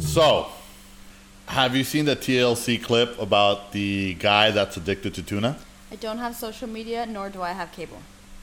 So, have you seen the TLC clip about the guy that's addicted to tuna? I don't have social media, nor do I have cable.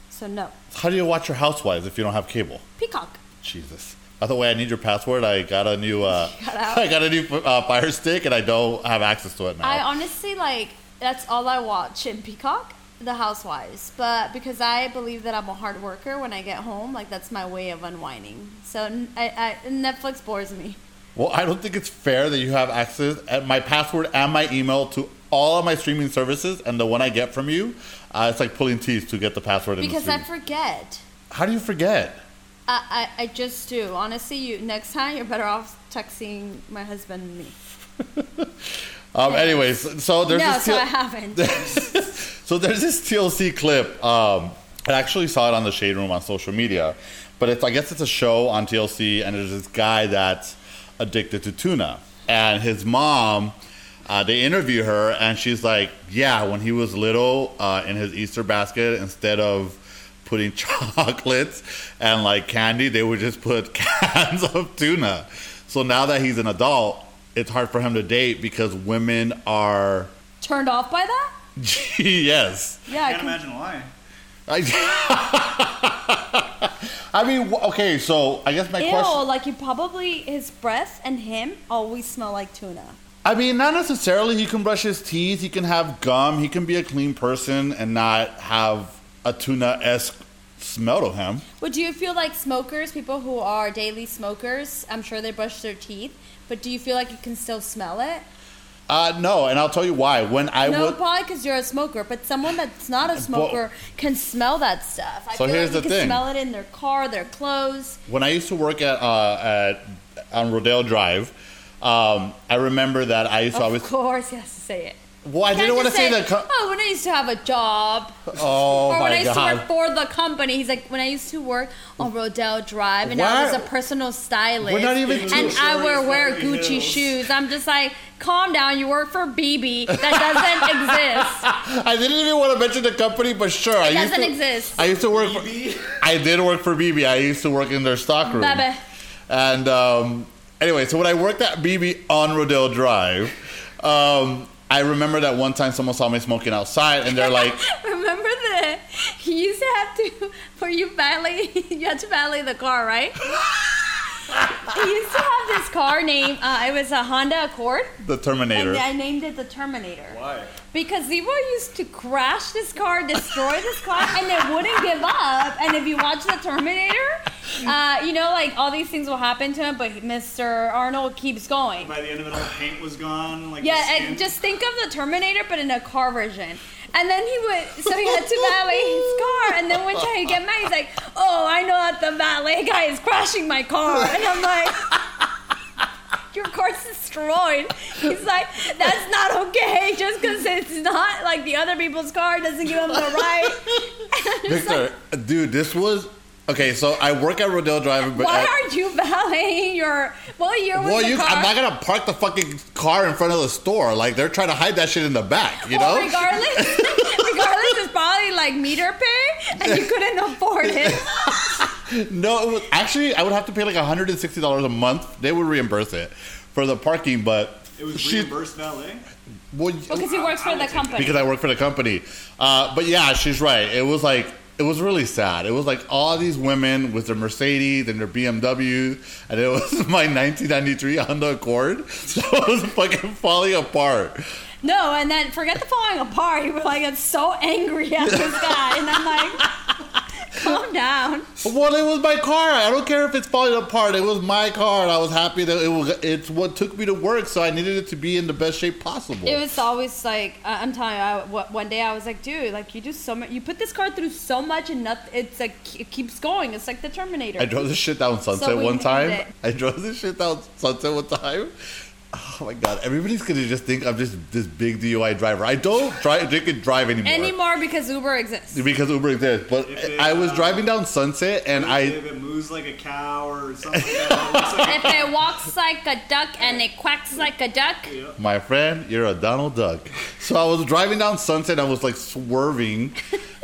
So no. How do you watch your Housewives if you don't have cable? Peacock. Jesus. By the way, I need your password. I got a new, uh, got? I got a new uh, Fire Stick, and I don't have access to it now. I honestly like that's all I watch in Peacock, The Housewives. But because I believe that I'm a hard worker when I get home, like that's my way of unwinding. So I, I, Netflix bores me. Well, I don't think it's fair that you have access at my password and my email to all of my streaming services, and the one I get from you, uh, it's like pulling teeth to get the password. and the Because I forget. How do you forget? I, I, I just do. Honestly, you next time you're better off texting my husband and me. Um, anyways, so there's no, this so T- I haven't. so there's this TLC clip. Um, I actually saw it on the Shade Room on social media, but it's I guess it's a show on TLC, and there's this guy that's addicted to tuna, and his mom. Uh, they interview her, and she's like, "Yeah, when he was little, uh, in his Easter basket, instead of putting chocolates and like candy, they would just put cans of tuna. So now that he's an adult, it's hard for him to date because women are Turned off by that? yes. Yeah, I Can't can, imagine why. I, I mean, okay, so I guess my Ew, question. like you probably his breath and him always smell like tuna. I mean, not necessarily. He can brush his teeth. He can have gum. He can be a clean person and not have a tuna esque smell to him. But do you feel like smokers, people who are daily smokers, I'm sure they brush their teeth, but do you feel like you can still smell it? Uh, no, and I'll tell you why. When I no, would, probably because you're a smoker, but someone that's not a smoker can smell that stuff. I So feel here's like the you can thing. smell it in their car, their clothes. when I used to work at uh, at on Rodeo Drive, um, I remember that I used to Of always. Of course, he has to say it. Well, I didn't want to just say that. Co- oh, when I used to have a job, oh or when I my used to work for the company. He's like, when I used to work on Rodeo Drive, and I was a personal stylist, We're not even- and I would wear Gucci Hills. shoes. I'm just like, calm down. You work for bebe. That doesn't exist. I didn't even want to mention the company, but sure, I It used doesn't to. exist. I used to work. For, bebe? I did work for bebe. I used to work in their stock room. Baby. And um, anyway, so when I worked at bebe on Rodeo Drive, um, I remember that one time someone saw me smoking outside, and they're like, Remember that you used to have to, for you valet, you had to valet the car, right? he used to have this car named, uh, it was a Honda Accord, "The Terminator." and I named it the Terminator. Why? Because Zero used to crash this car, destroy this car, and it wouldn't give up. And if you watch the Terminator, uh, you know, like all these things will happen to him, but Mr. Arnold keeps going. By the end of it, all the paint was gone. Like Yeah, and just think of the Terminator, but in a car version. And then he would, so he had to valet his car. And then one time he'd get mad, he's like, "Oh, I know that the valet guy is crashing my car." And I'm like, "Your car's destroyed." He's like, "That's not okay. Just because it's not like the other people's car doesn't give him the right." And like, Victor, dude, this was okay. So I work at Rodeo Drive, but Why I- aren't you valeting your? What year was well, the you, car? I'm not gonna park the fucking car in front of the store. Like they're trying to hide that shit in the back, you Well, know? regardless, regardless, it's probably like meter pay, and you couldn't afford it. No, it was, actually, I would have to pay like 160 dollars a month. They would reimburse it for the parking, but it was she- reimbursed valet. well, Because he works I for would the company. because I work for the company. Uh, but yeah, she's right. It was like it was really sad. It was like all these women with their Mercedes and their BMW, and it was my 1993 Honda Accord. So it was fucking falling apart. no, and then forget the falling apart. You were like, it's so angry at this guy, and I'm like, calm down. Well, it was my car. I don't care if it's falling apart. It was my car, and I was happy that it was. It's what took me to work, so I needed it to be in the best shape possible. It was always like uh, I'm telling you. I, one day I was like, dude, like you do so much. You put this car through so much, and nothing. It's like it keeps going. It's like the Terminator. I drove this shit down Sunset So one time. it. I drove this shit down Sunset one time. Oh my god! Everybody's gonna just think I'm just this big DUI driver. I don't drive, drink and drive anymore. Anymore because Uber exists. because Uber exists. But If it, I was uh, driving down Sunset and I if it moves like a cow or something like that, it looks like if it walks like a duck and it quacks like a duck, yeah. My friend, you're a Donald Duck. So I was driving down Sunset. And I was like swerving,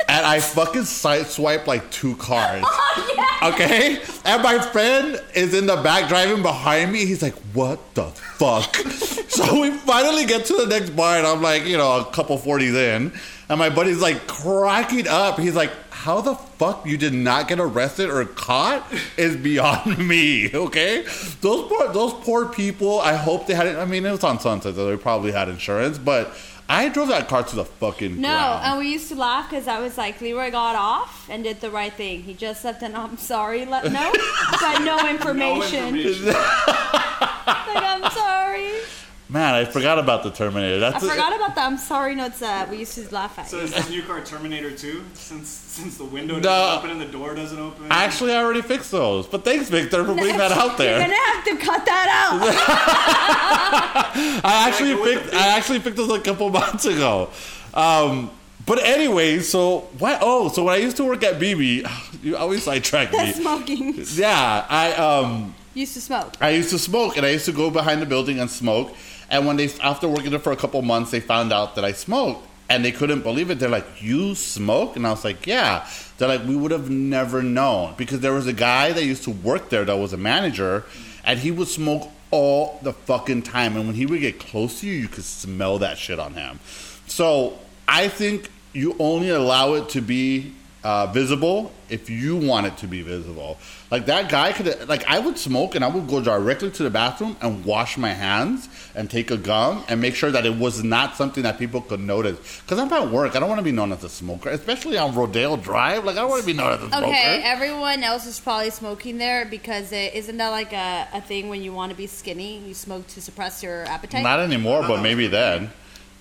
and I fucking side swiped like two cars. oh yeah, Okay? And my friend is in the back driving behind me. He's like, what the fuck? so we finally get to the next bar, and I'm like, you know, a couple 40s in. And my buddy's like cracking up. He's like, how the fuck you did not get arrested or caught is beyond me, okay? Those poor, those poor people, I hope they had it. I mean, it was on Sunset, so they probably had insurance, but I drove that car to the fucking No, ground. and we used to laugh because I was like, Leroy got off and did the right thing. He just left an I'm sorry let no, but no No information. information. Like I'm sorry. Man, I forgot about the Terminator. I That's forgot about that. I'm sorry notes that we used to laugh at. So is this new car Terminator 2? Since since the window doesn't open and the door doesn't open. Actually, I already fixed those. But thanks, Victor, for putting that out there. You're there. gonna have to cut that out. I actually go picked. the I actually picked this a couple months ago. Um, but anyway, so what? Oh, so when I used to work at bebe, you always sidetrack me. Smoking. Yeah, I um, Used to smoke. I used to smoke, and I used to go behind the building and smoke. And when they, after working there for a couple months, they found out that I smoked, and they couldn't believe it. They're like, "You smoke?" And I was like, "Yeah." They're like, "We would have never known because there was a guy that used to work there that was a manager, and he would smoke all the fucking time. And when he would get close to you, you could smell that shit on him. So I think you only allow it to be uh, visible if you want it to be visible. Like that guy could, like I would smoke and I would go directly to the bathroom and wash my hands and take a gum and make sure that it was not something that people could notice. Because I'm at work, I don't want to be known as a smoker, especially on Rodeo Drive. Like I don't want to be known as a smoker. Okay, everyone else is probably smoking there because it, isn't that like a, a thing when you want to be skinny? You smoke to suppress your appetite. Not anymore, but maybe then.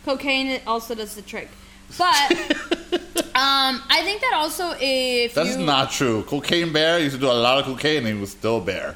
Cocaine also does the trick. But um, I think that also if That's you not true. Cocaine Bear used to do a lot of cocaine and he was still Bear.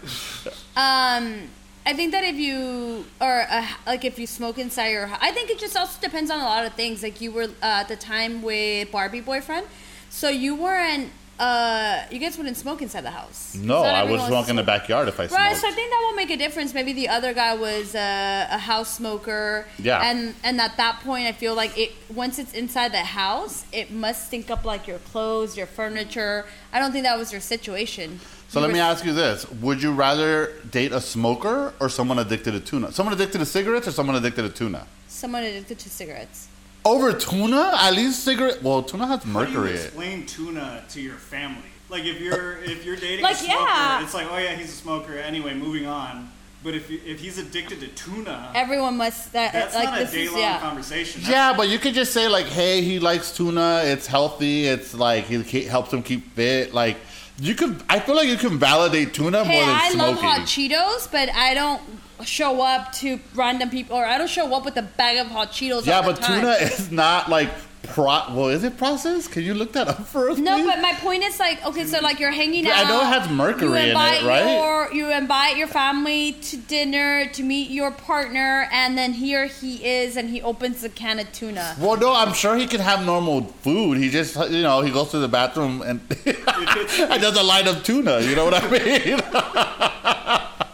um, I think that if you or uh, like if you smoke inside your, I think it just also depends on a lot of things. Like you were uh, at the time with Barbie boyfriend, so you weren't. Uh, you guys wouldn't smoke inside the house. No, I would smoke in the backyard if I smoked. Right, so I think that will make a difference. Maybe the other guy was uh, a house smoker. Yeah. And and at that point, I feel like it once it's inside the house, it must stink up like your clothes, your furniture. I don't think that was your situation. So You let me ask you this: Would you rather date a smoker or someone addicted to tuna? Someone addicted to cigarettes or someone addicted to tuna? Someone addicted to cigarettes. Over tuna? At least cigarette. Well, tuna has How do you mercury. explain tuna to your family? Like if you're if you're dating Like, a smoker, yeah. it's like oh yeah he's a smoker. Anyway, moving on. But if if he's addicted to tuna, Everyone must that that's like not a this day is long yeah. conversation. That's Yeah, but you could just say like, "Hey, he likes tuna. It's healthy. It's like it helps him keep fit." Like, you could. I feel like you can validate tuna Hey, more than I smoking. love hot Cheetos, but I don't show up to random people, or I don't show up with a bag of hot Cheetos. yeah, but tuna is not like pro. Well, is it processed? Can you look that up for us? No, please? but my point is like, okay, so like you're hanging Yeah, out. I know it has mercury you in it, right? Your, you invite your family to dinner to meet your partner, and then here he is, and he opens a can of tuna. Well, no, I'm sure he can have normal food. He just, you know, he goes to the bathroom and, and does a line of tuna. You know what I mean?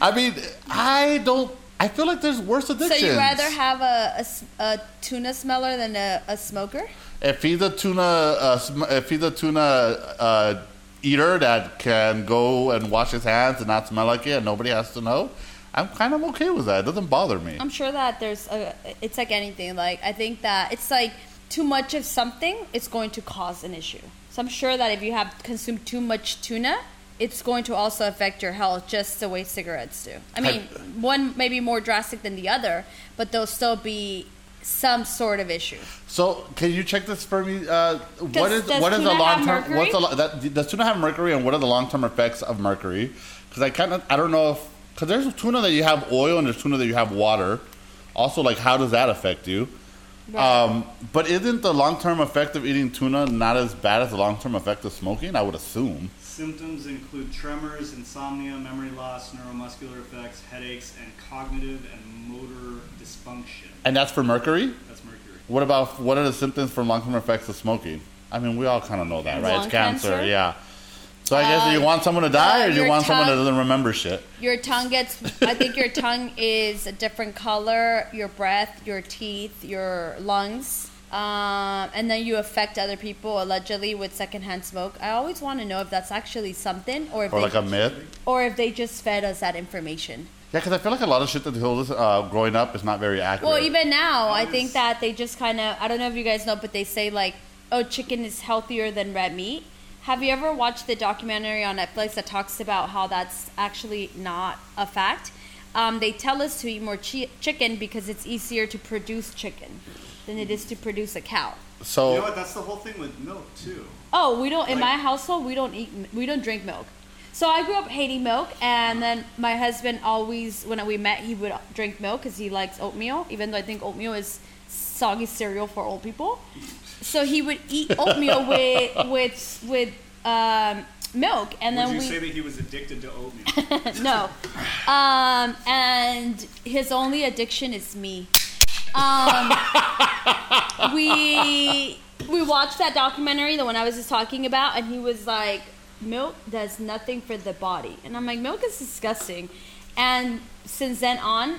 I mean, I don't. I feel like there's worse So addictions. you rather have a a tuna smeller than a, a smoker? if he's a tuna, uh, sm- if he's a tuna uh, eater that can go and wash his hands and not smell like it, and nobody has to know, I'm kind of okay with that. It doesn't bother me. I'm sure that there's a. It's like anything. Like I think that it's like too much of something, it's going to cause an issue. So I'm sure that if you have consumed too much tuna, it's going to also affect your health, just the way cigarettes do. I mean, one may be more drastic than the other, but there'll still be some sort of issue. So, can you check this for me? Uh, what Does- is does what is the long term? What's the that, does tuna have mercury, and what are the long term effects of mercury? Because I kind of I don't know if because there's tuna that you have oil and there's tuna that you have water. Also, like how does that affect you? Um, but isn't the long term effect of eating tuna not as bad as the long term effect of smoking? I would assume. Symptoms include tremors, insomnia, memory loss, neuromuscular effects, headaches, and cognitive and motor dysfunction. And that's for mercury. That's mercury. What about what are the symptoms for long term effects of smoking? I mean, we all kind of know that, right? Lung it's cancer, cancer? yeah. So I guess do you Uh, want someone to die, or do you your want someone that doesn't remember shit? Your tongue gets. I think your tongue is a different color. Your breath, your teeth, your lungs. Um, and then you affect other people allegedly with secondhand smoke. I always want to know if that's actually something, or if Or they, like a myth. or if they just fed us that information. Yeah, because I feel like a lot of shit that they told us uh, growing up is not very accurate. Well, even now, I think that they just kind of, I don't know if you guys know, but they say like, oh, chicken is healthier than red meat. Have you ever watched the documentary on Netflix that talks about how that's actually not a fact? Um, they tell us to eat more chi- chicken because it's easier to produce chicken than it is to produce a cow. so You know what? That's the whole thing with milk too. Oh, we don't. In my household, we don't eat. We don't drink milk. So I grew up hating milk, and then my husband always, when we met, he would drink milk because he likes oatmeal. Even though I think oatmeal is soggy cereal for old people, so he would eat oatmeal with with with um, milk, and Would then you we say that he was addicted to oatmeal? no, um, and his only addiction is me. Um, we we watched that documentary, the one I was just talking about, and he was like, "Milk does nothing for the body," and I'm like, "Milk is disgusting," and since then on.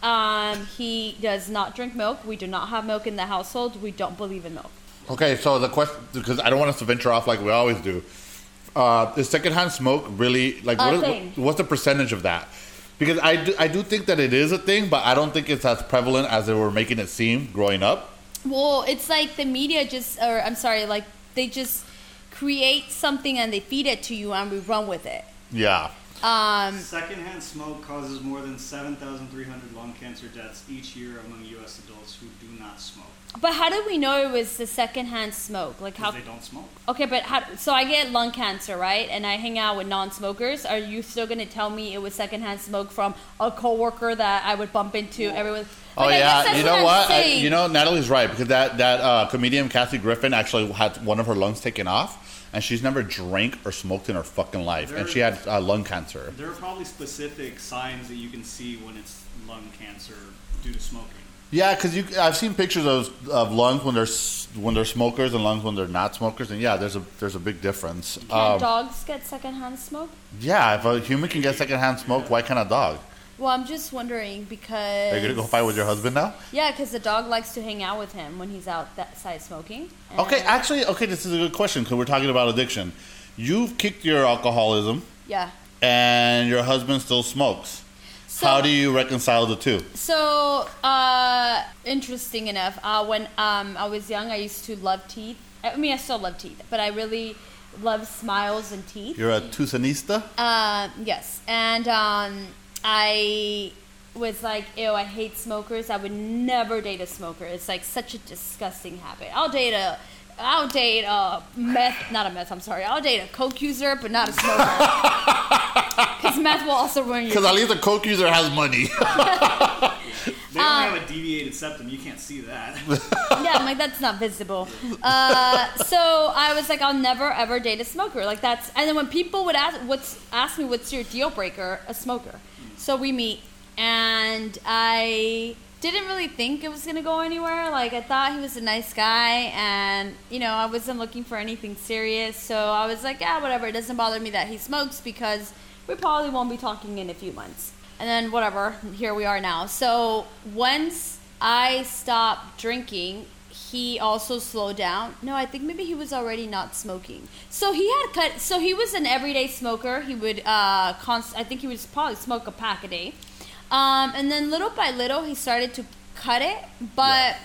Um, he does not drink milk. We do not have milk in the household. We don't believe in milk. Okay, so the question, because I don't want us to venture off like we always do, uh, is secondhand smoke really like what is, what's the percentage of that? Because I do, I do think that it is a thing, but I don't think it's as prevalent as they were making it seem growing up. Well, it's like the media just, or I'm sorry, like they just create something and they feed it to you and we run with it. Yeah. Um, Secondhand smoke causes more than 7,300 lung cancer deaths each year among U.S. adults who do not smoke but how do we know it was the secondhand smoke? Like how? they don't smoke. Okay, but how? So I get lung cancer, right? And I hang out with non-smokers. Are you still gonna tell me it was secondhand smoke from a coworker that I would bump into? Everyone. Oh Like, I yeah, you know what? I, you know Natalie's right because that that uh, comedian Kathy Griffin actually had one of her lungs taken off, and she's never drank or smoked in her fucking life, and she had uh, lung cancer. There are probably specific signs that you can see when it's lung cancer due to smoking. Yeah, because you I've seen pictures of, of lungs when they're when they're smokers and lungs when they're not smokers, and yeah, there's a there's a big difference. Can Um, dogs get secondhand smoke? yeah, if a human can get secondhand smoke, why can't a dog? Well, I'm just wondering because. Are you gonna go fight with your husband now? Yeah, because the dog likes to hang out with him when he's out that side smoking. Okay, actually, okay, this is a good question because we're talking about addiction. You've kicked your alcoholism, Yeah. and your husband still smokes. So, How do you reconcile the two? So, uh, interesting enough, uh, when um, I was young, I used to love teeth. I mean, I still love teeth, but I really love smiles and teeth. You're a Tucsonista? Uh, yes, and um, I was like, ew, I hate smokers. I would never date a smoker. It's like such a disgusting habit. I'll date a, I'll date a meth, not a meth. I'm sorry. I'll date a coke user, but not a smoker. Because meth will also ruin your. Because at least a coke user has money. They don't have a deviated septum. You can't see that. yeah, I'm like that's not visible. Uh, so I was like, I'll never ever date a smoker. Like that's, and then when people would ask, what's ask me, what's your deal breaker? A smoker. So we meet, and I didn't really think it was gonna go anywhere. Like I thought he was a nice guy, and you know I wasn't looking for anything serious. So I was like, yeah, whatever. It doesn't bother me that he smokes because we probably won't be talking in a few months. And then whatever, here we are now. So once I stopped drinking, he also slowed down. No, I think maybe he was already not smoking. So he had cut. So he was an everyday smoker. He would uh, const- I think he would probably smoke a pack a day. Um, and then little by little, he started to cut it. But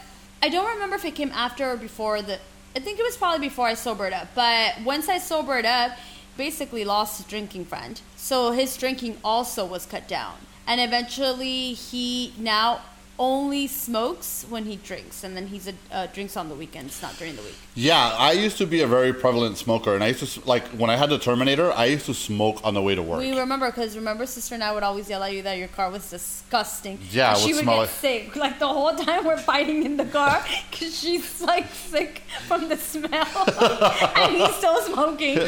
I don't remember if it came after or before the. I think it was probably before I sobered up. But once I sobered up, basically lost his drinking friend. So his drinking also was cut down. And eventually, he now only smokes when he drinks, and then he's a, uh, drinks on the weekends, not during the week. yeah, I used to be a very prevalent smoker, and I used to, like, when I had the Terminator, I used to smoke on the way to work. We remember because remember, sister and I would always yell at you that your car was disgusting. Yeah, she would get like- sick. Like the whole time we're fighting in the car because she's like sick from the smell, and he's still smoking.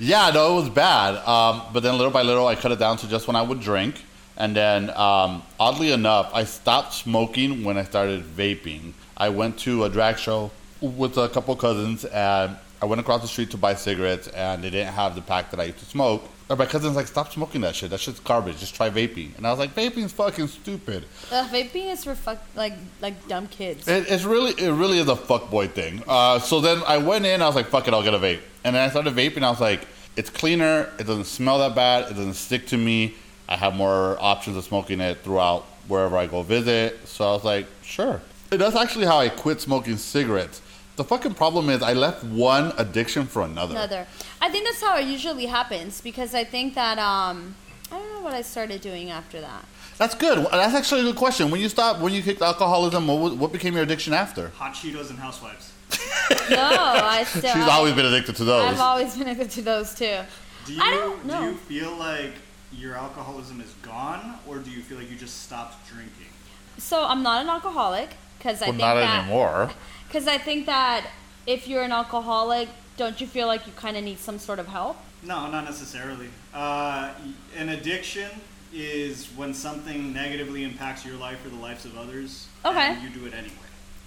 Yeah, no, it was bad. Um, but then little by little, I cut it down to just when I would drink. And then, um, oddly enough, I stopped smoking when I started vaping. I went to a drag show with a couple cousins, and I went across the street to buy cigarettes, and they didn't have the pack that I used to smoke. Or my cousin's like, stop smoking that shit. That shit's garbage. Just try vaping. And I was like, vaping's fucking stupid. Uh, vaping is for fuck like like dumb kids. It, it's really, it really is a fuckboy thing. Uh, so then I went in. I was like, fuck it, I'll get a vape. And then I started vaping. I was like, it's cleaner. It doesn't smell that bad. It doesn't stick to me. I have more options of smoking it throughout wherever I go visit. So I was like, sure. And that's actually how I quit smoking cigarettes. The fucking problem is I left one addiction for another. Another. I think that's how it usually happens because I think that um I don't know what I started doing after that. That's good. That's actually a good question. When you stopped, when you kicked alcoholism, what, what became your addiction after? Hot Cheetos and Housewives. No, I still. She's always been addicted to those. I've always been addicted to those too. Do you, I don't know. Do you feel like your alcoholism is gone, or do you feel like you just stopped drinking? So I'm not an alcoholic because I well, think not that anymore. because I think that if you're an alcoholic, don't you feel like you kind of need some sort of help? No, not necessarily. Uh, an addiction is when something negatively impacts your life or the lives of others. Okay. And you do it anyway.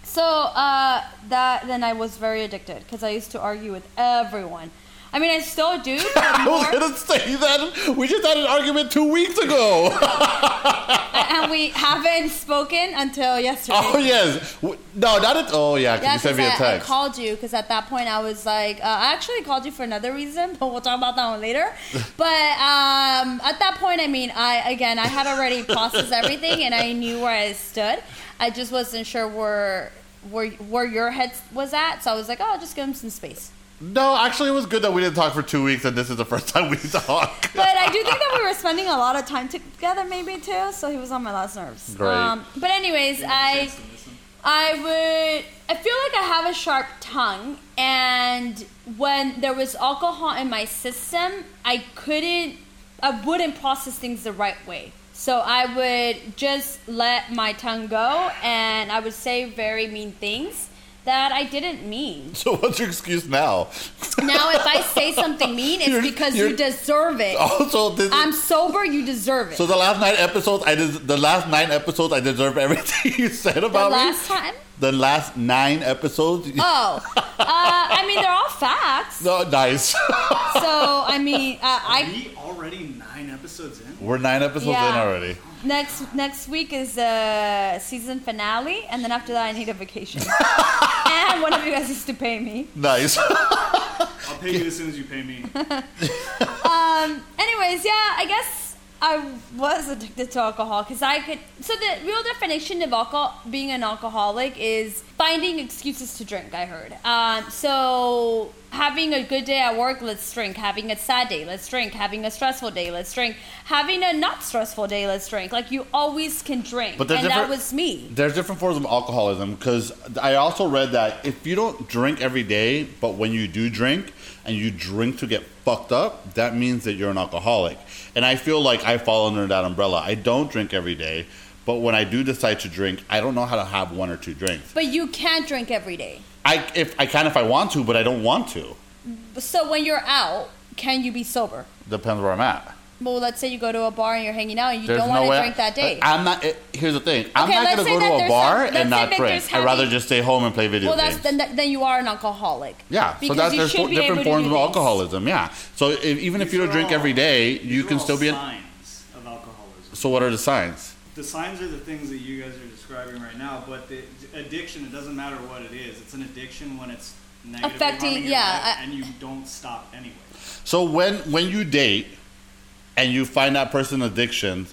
So uh, that then I was very addicted because I used to argue with everyone. I mean, I still do. I was gonna say that. We just had an argument two weeks ago. and we haven't spoken until yesterday. oh yes. No, not it. Oh yeah, because Yeah, you sent me a 'cause I, I text. called you because at that point I was like, uh, I actually called you for another reason, but we'll talk about that one later. but um, at that point, I mean, I again, I had already processed everything and I knew where I stood. I just wasn't sure where where where your head was at, so I was like, oh, I'll just give him some space. No, actually, it was good that we didn't talk for two weeks, and this is the first time we talk. But I do think that we were spending a lot of time together, maybe too. So he was on my last nerves. Great. Um, but anyways, I. Chance to listen. I would. I feel like I have a sharp tongue, and when there was alcohol in my system, I couldn't. I wouldn't process things the right way. So I would just let my tongue go, and I would say very mean things that I didn't mean. so what's your excuse now? Now, if I say something mean, it's You're- because you're- you deserve it. Also, this. I'm sober. You deserve it. so the last nine episodes, I did. The last nine episodes, I deserve everything you said the about last me. time. The last nine episodes. Oh, uh, I mean they're all facts. No, nice. So I mean, uh, Are I we already nine episodes in? We're nine episodes in Yeah. already. Next next week is the season finale, and then after that I need a vacation. and one of you guys needs to pay me. Nice. I'll pay you as soon as you pay me. Um. Anyways, yeah, I guess I was addicted to alcohol because I could. So the real definition of alcohol, being an alcoholic, is finding excuses to drink. I heard. Um. So having a good day at work, let's drink. Having a sad day, let's drink. Having a stressful day, let's drink. Having a not stressful day, let's drink. Like you always can drink, But and that was me. There's different forms of alcoholism because I also read that if you don't drink every day, but when you do drink and you drink to get fucked up, that means that you're an alcoholic. And I feel like I fall under that umbrella. I don't drink every day, but when I do decide to drink, I don't know how to have one or two drinks. But you can't drink every day. I if I can if I want to, but I don't want to. So when you're out, can you be sober? Depends where I'm at. Well, let's say you go to a bar and you're hanging out and you There's don't no want to drink that day. I'm not. It, here's the thing. I'm Okay, not let's gonna say go that to a there's bar some- and not drink. there's I'd rather just stay home and play video well, that's games. then, then you are an alcoholic. Yeah, so Because that's you there's should fo- be different able to forms of alcoholism. Yeah. So if, even if you don't drink all- every day, you can still be. An, signs of alcoholism. so what are the signs? The signs are the things that you guys are describing right now, but the addiction, it doesn't matter what it is. It's an addiction when it's negatively Affecting- yeah, I- and you don't stop anyway. So when when you date and you find that person addiction,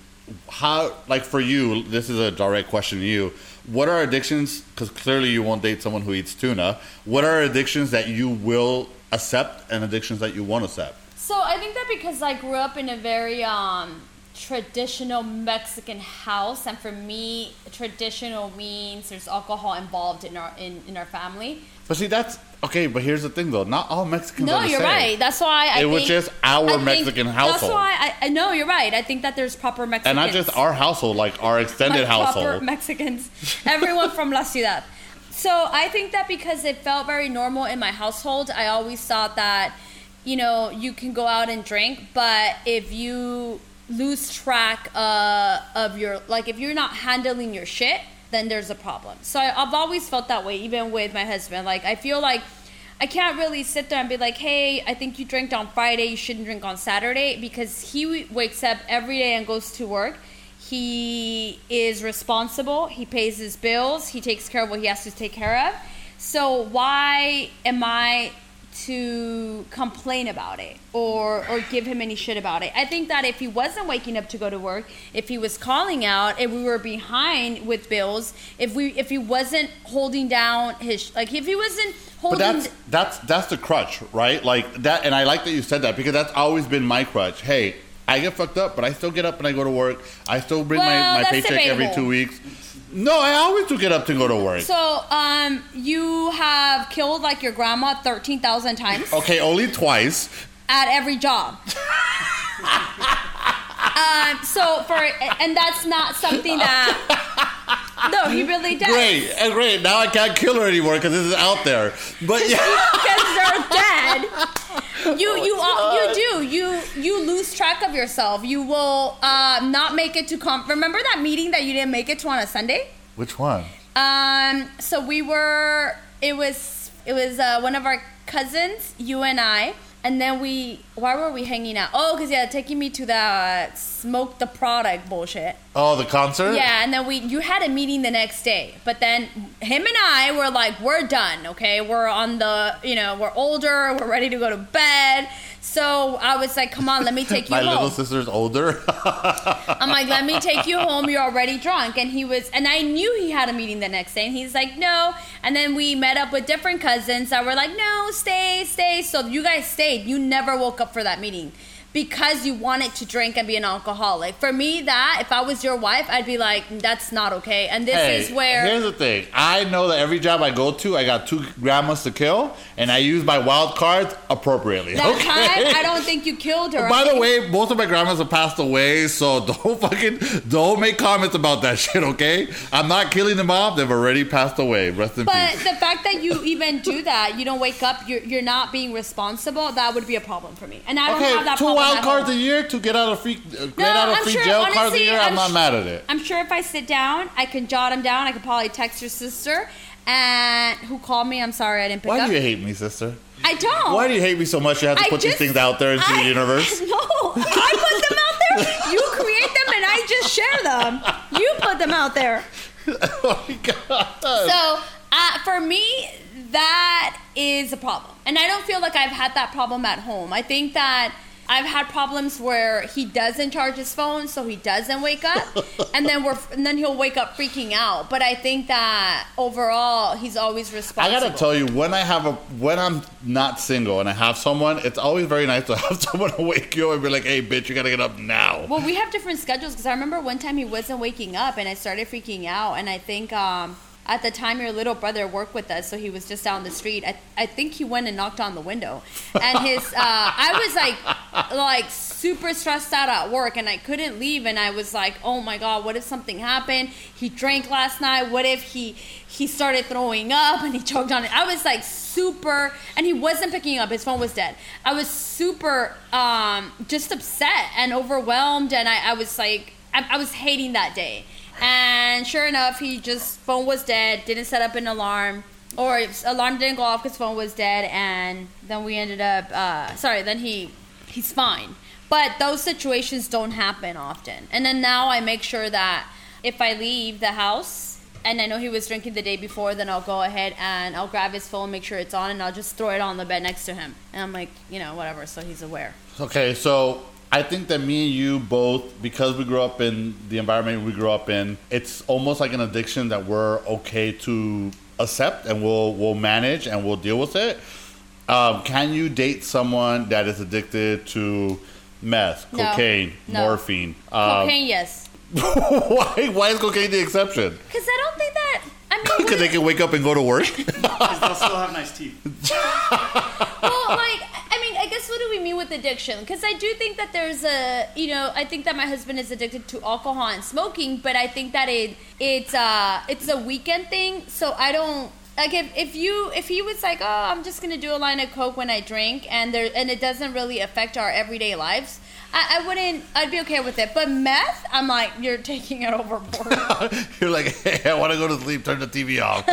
how like for you? This is a direct question to you. What are addictions? Because clearly you won't date someone who eats tuna. What are addictions that you will accept and addictions that you won't accept? So I think that because I grew up in a very um, traditional Mexican house, and for me, traditional means there's alcohol involved in our in, in our family. But see, that's okay. But here's the thing, though. Not all Mexicans. No, you're same. right. That's why I It was just our I think- Mexican That's why I, I know you're right. I think that there's proper Mexican and Mexicans. not just our household, like our extended like proper household. Mexicans, everyone from La Ciudad. So I think that because it felt very normal in my household, I always thought that, you know, you can go out and drink, but if you lose track uh, of your, like, if you're not handling your shit, then there's a problem. So I, I've always felt that way, even with my husband. Like, I feel like I can't really sit there and be like, hey, I think you drank on Friday, you shouldn't drink on Saturday because he wakes up every day and goes to work. He is responsible, he pays his bills, he takes care of what he has to take care of. So why am I to complain about it or or give him any shit about it. I think that if he wasn't waking up to go to work, if he was calling out, if we were behind with bills, if we if he wasn't holding down his like if he wasn't But holding that's that's that's the crutch, right? Like that, and I like that you said that because that's always been my crutch. Hey, I get fucked up, but I still get up and I go to work. I still bring Well, my, my paycheck every two weeks. No, I always took it up to go to work. so um you have killed like your grandma 13,000 times okay, only twice. at every job. um so for and that's not something that no, he really does. Great, and great. Now I can't kill her anymore because this is out there. But yeah, because they're dead. You you uh, you do you you lose track of yourself. You will uh, not make it to com. Remember that meeting that you didn't make it to on a Sunday? which one? Um. So we were. It was it was uh, one of our cousins, you and I, and then we. Why were we hanging out? Oh, because yeah, taking me to the smoke the product bullshit. Oh, the concert. Yeah, and then we you had a meeting the next day, but then him and I were like, we're done, okay? We're on the, you know, we're older, we're ready to go to bed. So I was like, come on, let me take you home My little sister's older. I'm like, let me take you home. You're already drunk, and he was, and I knew he had a meeting the next day, and he's like, no. And then we met up with different cousins that were like, no, stay, stay. So you guys stayed. You never woke up for that meeting. Because you wanted to drink and be an alcoholic. For me, that if I was your wife, I'd be like, "That's not okay." And this Hey, is where here's the thing. I know that every job I go to, I got two grandmas to kill, and I use my wild cards appropriately. That okay? time, I don't think you killed her. By I the way, both of my grandmas have passed away, so don't fucking don't make comments about that shit, okay? I'm not killing them off; they've already passed away. Rest in but peace. the fact that you even do that, you don't wake up, you're, you're not being responsible. That would be a problem for me, and I don't have that problem wild cards home. a year to get out of free uh, get No, out of I'm free sure- jail cards a honestly, year. I'm, I'm not sh- mad at it. I'm sure if I sit down, I can jot them down. I could probably text your sister, and who called me. I'm sorry I didn't pick Why up. Why do you hate me, sister? I don't. Why do you hate me so much? You have to I put just- these things out there into I- the universe. No, I put them out there. You create them, and I just share them. You put them out there. oh my god! So uh, for me, that is a problem, and I don't feel like I've had that problem at home. I think that. I've had problems where he doesn't charge his phone, so he doesn't wake up, and then we're and then he'll wake up freaking out. But I think that overall, he's always responsible. I gotta tell you, when I have a when I'm not single and I have someone, it's always very nice to have someone to wake you up and be like, "Hey, bitch, you gotta get up now." Well, we have different schedules because I remember one time he wasn't waking up and I started freaking out. And I think um, at the time your little brother worked with us, so he was just down the street. I, I think he went and knocked on the window, and his uh, I was like like super stressed out at work, and I couldn't leave. And I was like, oh my god, what if something happened? He drank last night. What if he he started throwing up and he choked on it? I was like super, and he wasn't picking up. His phone was dead. I was super um, just upset and overwhelmed, and I, I was like, I, I was hating that day. And sure enough, he just phone was dead. Didn't set up an alarm, or alarm didn't go off because phone was dead. And then we ended up, uh, sorry. Then he he's fine. But those situations don't happen often. And then now I make sure that if I leave the house and I know he was drinking the day before, then I'll go ahead and I'll grab his phone, make sure it's on, and I'll just throw it on the bed next to him. And I'm like, you know, whatever, so he's aware. Okay, so I think that me and you both, because we grew up in the environment we grew up in, it's almost like an addiction that we're okay to accept and we'll we'll manage and we'll deal with it. Um, can you date someone that is addicted to meth, No. cocaine, No. morphine? Um, Cocaine, yes. why? Why is cocaine the exception? Because I don't think that. I mean, what Because they can wake up and go to work. Because they'll still have nice teeth. well, like, I mean, I guess what do we mean with addiction? Because I do think that there's a, you know, I think that my husband is addicted to alcohol and smoking, but I think that it it's uh it's a weekend thing. So I don't like if, if you if he was like, oh, I'm just gonna do a line of coke when I drink, and there and it doesn't really affect our everyday lives. I, I wouldn't. I'd be okay with it. But meth, I'm like, you're taking it overboard. You're like, hey, I want to go to sleep. Turn the TV off.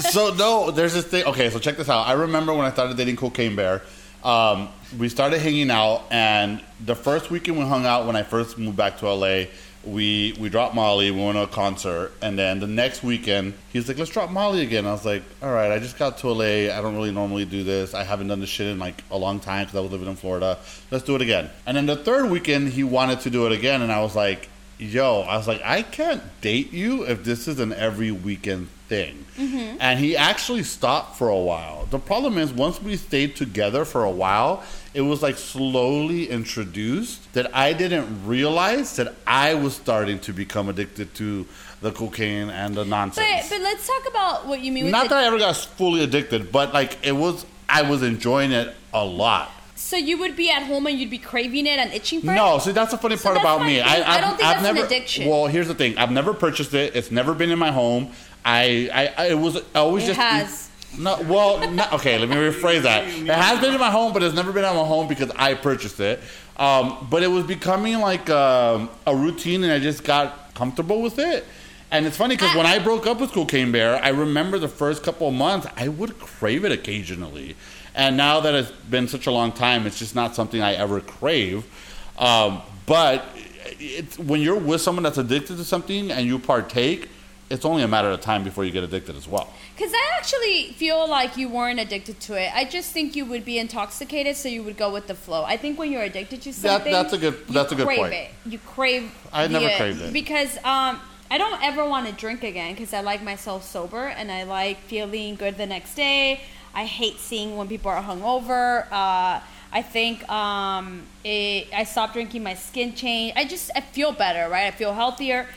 so no, there's this thing. Okay, so check this out. I remember when I started dating Cocaine Bear. Um, we started hanging out, and the first weekend we hung out when I first moved back to LA, we we dropped Molly. We went to a concert, and then the next weekend he's like, "Let's drop Molly again." I was like, "All right, I just got to LA. I don't really normally do this. I haven't done this shit in like a long time because I was living in Florida. Let's do it again." And then the third weekend he wanted to do it again, and I was like, "Yo," I was like, "I can't date you if this is an every weekend thing." Mm-hmm. And he actually stopped for a while. The problem is once we stayed together for a while, it was like slowly introduced that I didn't realize that I was starting to become addicted to the cocaine and the nonsense. but let's talk about what you mean with Not the, that I ever got fully addicted, but like it was, I was enjoying it a lot. So you would be at home and you'd be craving it and itching for it. No, see that's the funny part about me. I, I I've, don't think I've that's an never, addiction. Well, here's the thing. I've never purchased it. It's never been in my home. I, I, I it was I always It just has. No, well, no, okay. Let me rephrase that. It has been in my home, but it's never been in my home because I purchased it. Um, but it was becoming like um, a routine, and I just got comfortable with it. And it's funny because when I broke up with Cocaine Bear, I remember the first couple of months I would crave it occasionally, and now that it's been such a long time, it's just not something I ever crave. Um, but it's, when you're with someone that's addicted to something and you partake, it's only a matter of time before you get addicted as well. Because I actually feel like you weren't addicted to it. I just think you would be intoxicated, so you would go with the flow. I think when you're addicted to something, that's a good that's a good crave point. It. You crave. I never the- craved it. because um, I don't ever want to drink again because I like myself sober and I like feeling good the next day. I hate seeing when people are hungover. Uh, I think um, it, I stopped drinking. My skin changed. I just I feel better, right? I feel healthier.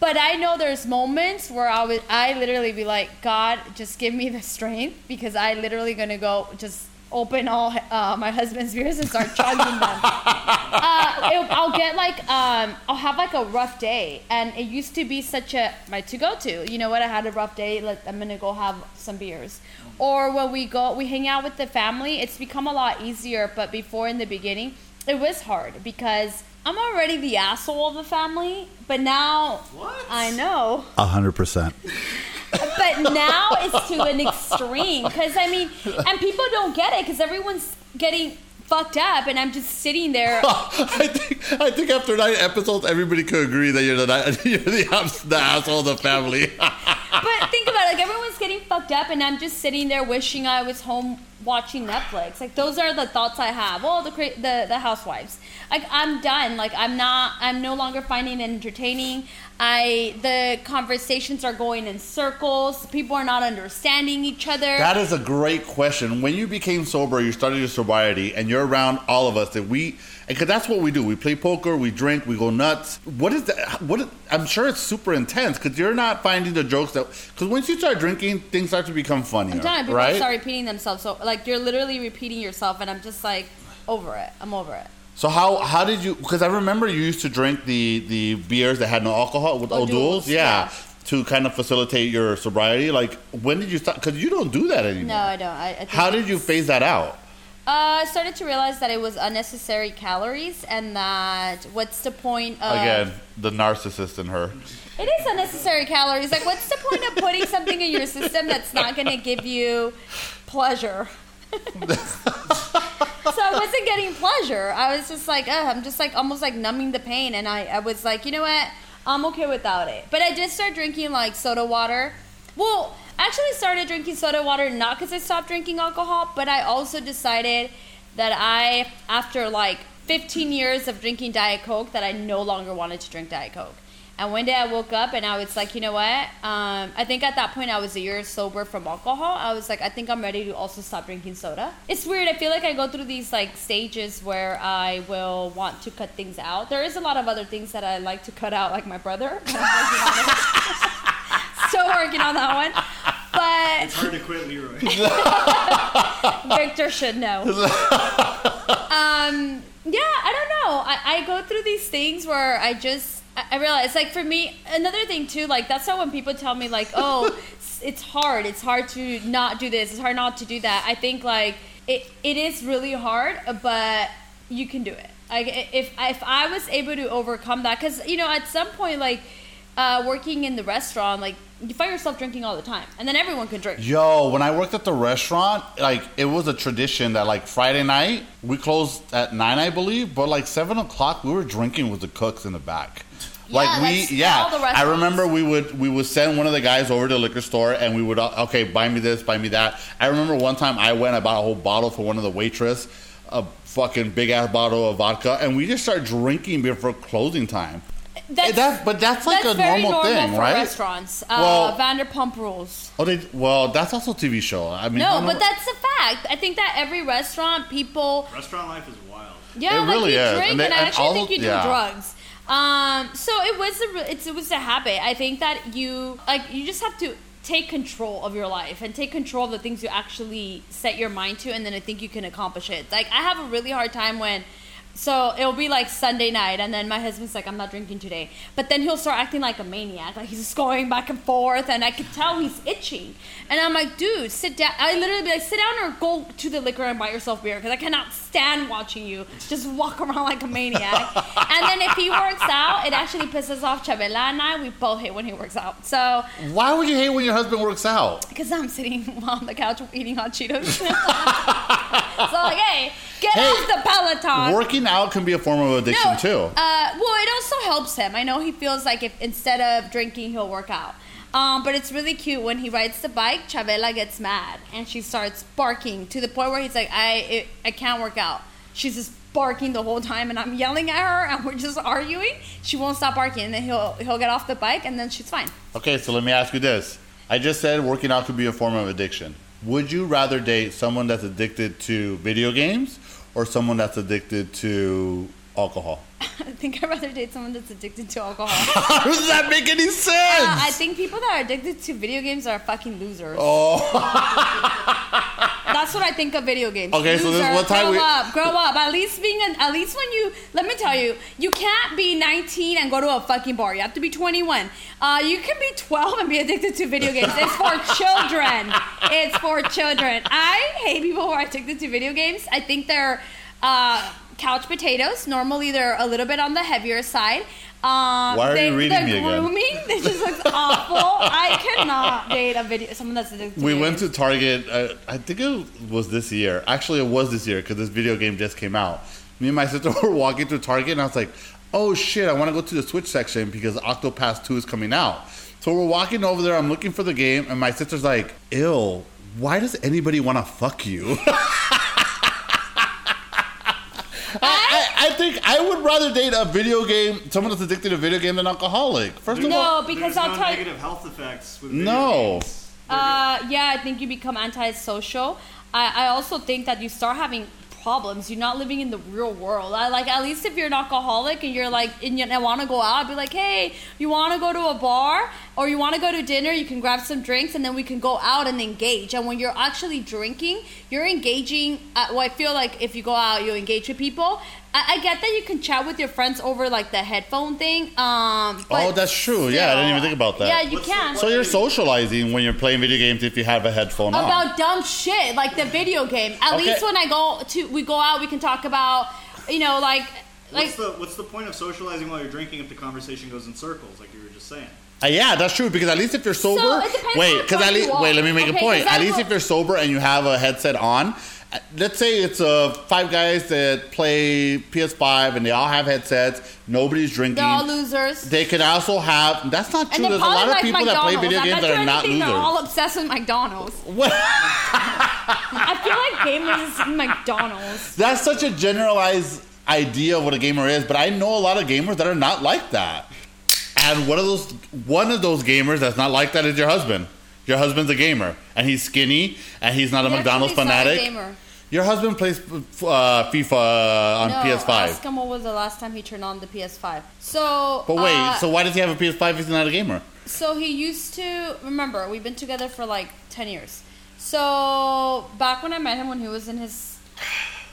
But I know there's moments where I would I literally be like, God, just give me the strength because I literally gonna go just open all uh, my husband's beers and start chugging them. uh, it, I'll get like um, I'll have like a rough day, and it used to be such a my to go to. You know what? I had a rough day. Like I'm gonna go have some beers, or when we go, we hang out with the family. It's become a lot easier, but before in the beginning, it was hard because I'm already the asshole of the family, but now What? I know A hundred percent. but now it's to an extreme because I mean, and people don't get it because everyone's getting fucked up, and I'm just sitting there. I think I think after nine episodes, everybody could agree that you're the you're the, the asshole of the family. but think about it, like everyone's getting fucked up, and I'm just sitting there wishing I was home watching Netflix. Like those are the thoughts I have. Oh, the cra- the the housewives. Like I'm done. Like I'm not. I'm no longer finding it entertaining. I the conversations are going in circles. People are not understanding each other. that is a great question. When you became sober, you started your sobriety, and you're around all of us that we, because that's what we do. We play poker, we drink, we go nuts. What is that? What? Is, I'm sure it's super intense because you're not finding the jokes that. Because once you start drinking, things start to become funnier, I'm done. People right? start repeating themselves. So like you're literally repeating yourself, and I'm just like over it. I'm over it. So how how did you? Because I remember you used to drink the the beers that had no alcohol with oh, O'Doul's, O'Doul's, yeah, yeah. to kind of facilitate your sobriety. Like when did you start? Because you don't do that anymore. No, I don't. I, I think How did you phase that out? Uh, I started to realize that it was unnecessary calories, and that what's the point of Again, the narcissist in her. It is unnecessary calories. Like, what's the point of putting something in your system that's not going to give you pleasure? so I wasn't getting pleasure. I was just like, oh, I'm just like almost like numbing the pain, and I, I was like, you know what? I'm okay without it. But I did start drinking like soda water. Well, I actually started drinking soda water not because I stopped drinking alcohol, but I also decided that I, after like 15 years of drinking Diet Coke, that I no longer wanted to drink Diet Coke. And one day I woke up and I was like, you know what? Um, I think at that point I was a year sober from alcohol. I was like, I think I'm ready to also stop drinking soda. It's weird. I feel like I go through these like stages where I will want to cut things out. There is a lot of other things that I like to cut out, like my brother. Still working on that one. But It's hard to quit Leroy. Victor should know. um, yeah, I don't know. I, I go through these things where I just I, I realize like for me another thing too like that's how when people tell me like oh it's- it's hard it's hard to not do this it's hard not to do that I think like it it is really hard but you can do it Like if if I was able to overcome that, because you know, at some point, like uh, working in the restaurant, like you find yourself drinking all the time, and then everyone can drink. Yo, when I worked at the restaurant, like it was a tradition that like Friday night we closed at nine, I believe, but like seven o'clock we were drinking with the cooks in the back. Like we, yeah. I remember we would we would send one of the guys over to the liquor store, and we would uh, okay buy me this, buy me that. I remember one time I went, I bought a whole bottle for one of the waitress, a fucking big ass bottle of vodka, and we just started drinking before closing time. That's, That- but that's like a very normal thing, for right? Restaurants, uh, Well- Vanderpump Rules. Oh, they well, that's also a TV show. I mean, No, don't but know- that's a fact. I think that every restaurant, people Restaurant life is wild. Yeah, It like really you is. drink, And and, they- I and actually all think the- you do yeah. drugs. Um, so it was a it's, it was a habit. I think that you like you just have to take control of your life and take control of the things you actually set your mind to, and then I think you can accomplish it. Like I have a really hard time when. So it'll be like Sunday night, and then my husband's like, "I'm not drinking today," but then he'll start acting like a maniac, like he's just going back and forth, and I could tell he's itching. And I'm like, "Dude, sit down." I literally be like, "Sit down or go to the liquor and buy yourself beer," because I cannot stand watching you just walk around like a maniac. and then if he works out, it actually pisses off Chabela and I. We both hate when he works out. So Why would you hate when your husband works out? because I'm sitting on the couch eating hot Cheetos. so like, hey, get Hey, off the Peloton. Working out can be a form of addiction too. Uh, well, it also helps him. I know he feels like if instead of drinking, he'll work out. Um, but it's really cute when he rides the bike. Chavela gets mad and she starts barking to the point where he's like, "I, it, I can't work out." She's just barking the whole time, and I'm yelling at her, and we're just arguing. She won't stop barking, and then he'll he'll get off the bike, and then she's fine. Okay, so let me ask you this. I just said working out could be a form of addiction. Would you rather date someone that's addicted to video games or someone that's addicted to alcohol? I think I'd rather date someone that's addicted to alcohol. How does that make any sense? Uh, I think people that are addicted to video games are fucking losers. oh, That's what I think of video games. Okay, so this is what time grow we- up, grow up. At least being an, at least when you let me tell you, you can't be 19 and go to a fucking bar. You have to be 21. Uh, you can be 12 and be addicted to video games. It's for children. It's for children. I hate people who are addicted to video games. I think they're uh, couch potatoes. Normally, they're a little bit on the heavier side. Um, Why are they, you reading the me again? grooming, this just looks awful. I cannot date a video someone that's addicted we went to Target. Uh, I think it was this year. Actually, it was this year because this video game just came out. Me and my sister were walking through Target, and I was like, "Oh shit! I want to go to the Switch section because Octopath Two is coming out." So we're walking over there. I'm looking for the game, and my sister's like, "Ill, why does anybody want to fuck you?" I, I, I think I would rather date a video game, someone that's addicted to video game than alcoholic. First of all, No, because I'll no tell you. negative health effects with video No. games. Uh, yeah, I think you become antisocial. I, I also think that you start having problems. You're not living in the real world. I like at least if you're an alcoholic and you're like and you want to go out, I'd be like, hey, you want to go to a bar or you want to go to dinner? You can grab some drinks and then we can go out and engage. And when you're actually drinking, you're engaging. Well, I feel like if you go out, you engage with people. I, I get that you can chat with your friends over like the headphone thing. Um, but Oh, that's true. Yeah, I didn't even think about that. Yeah, you What's can. So you're socializing when you're playing video games if you have a headphone on. about dumb shit like the video game. At Okay. least when I go to we go out, we can talk about you know like like What's the what's the point of socializing while you're drinking if the conversation goes in circles, like you were just saying? Uh, yeah, that's true because at least if you're sober, it wait, because drunk at least wait, let me make Okay, a point. At least if you're sober and you have a headset on, let's say it's uh, five guys that play PS5 and they all have headsets. Nobody's drinking. they're all losers. They could also have. That's not true. There's a lot of like people that play video I games that are not losers. They're all obsessed with McDonald's. What? I feel like gamers is McDonald's. That's such a generalized idea of what a gamer is, but I know a lot of gamers that are not like that. And one of those one of those gamers that's not like that is your husband. Your husband's a gamer, and he's skinny, and he's not a McDonald's not a fanatic. gamer. Your husband plays uh, FIFA on no, PS5. Ask him what was the last time he turned on the PS5. So, But wait, uh, so why does he have a PS5 if he's not a gamer? So he used to remember we've been together for like ten years. So back when I met him when he was in his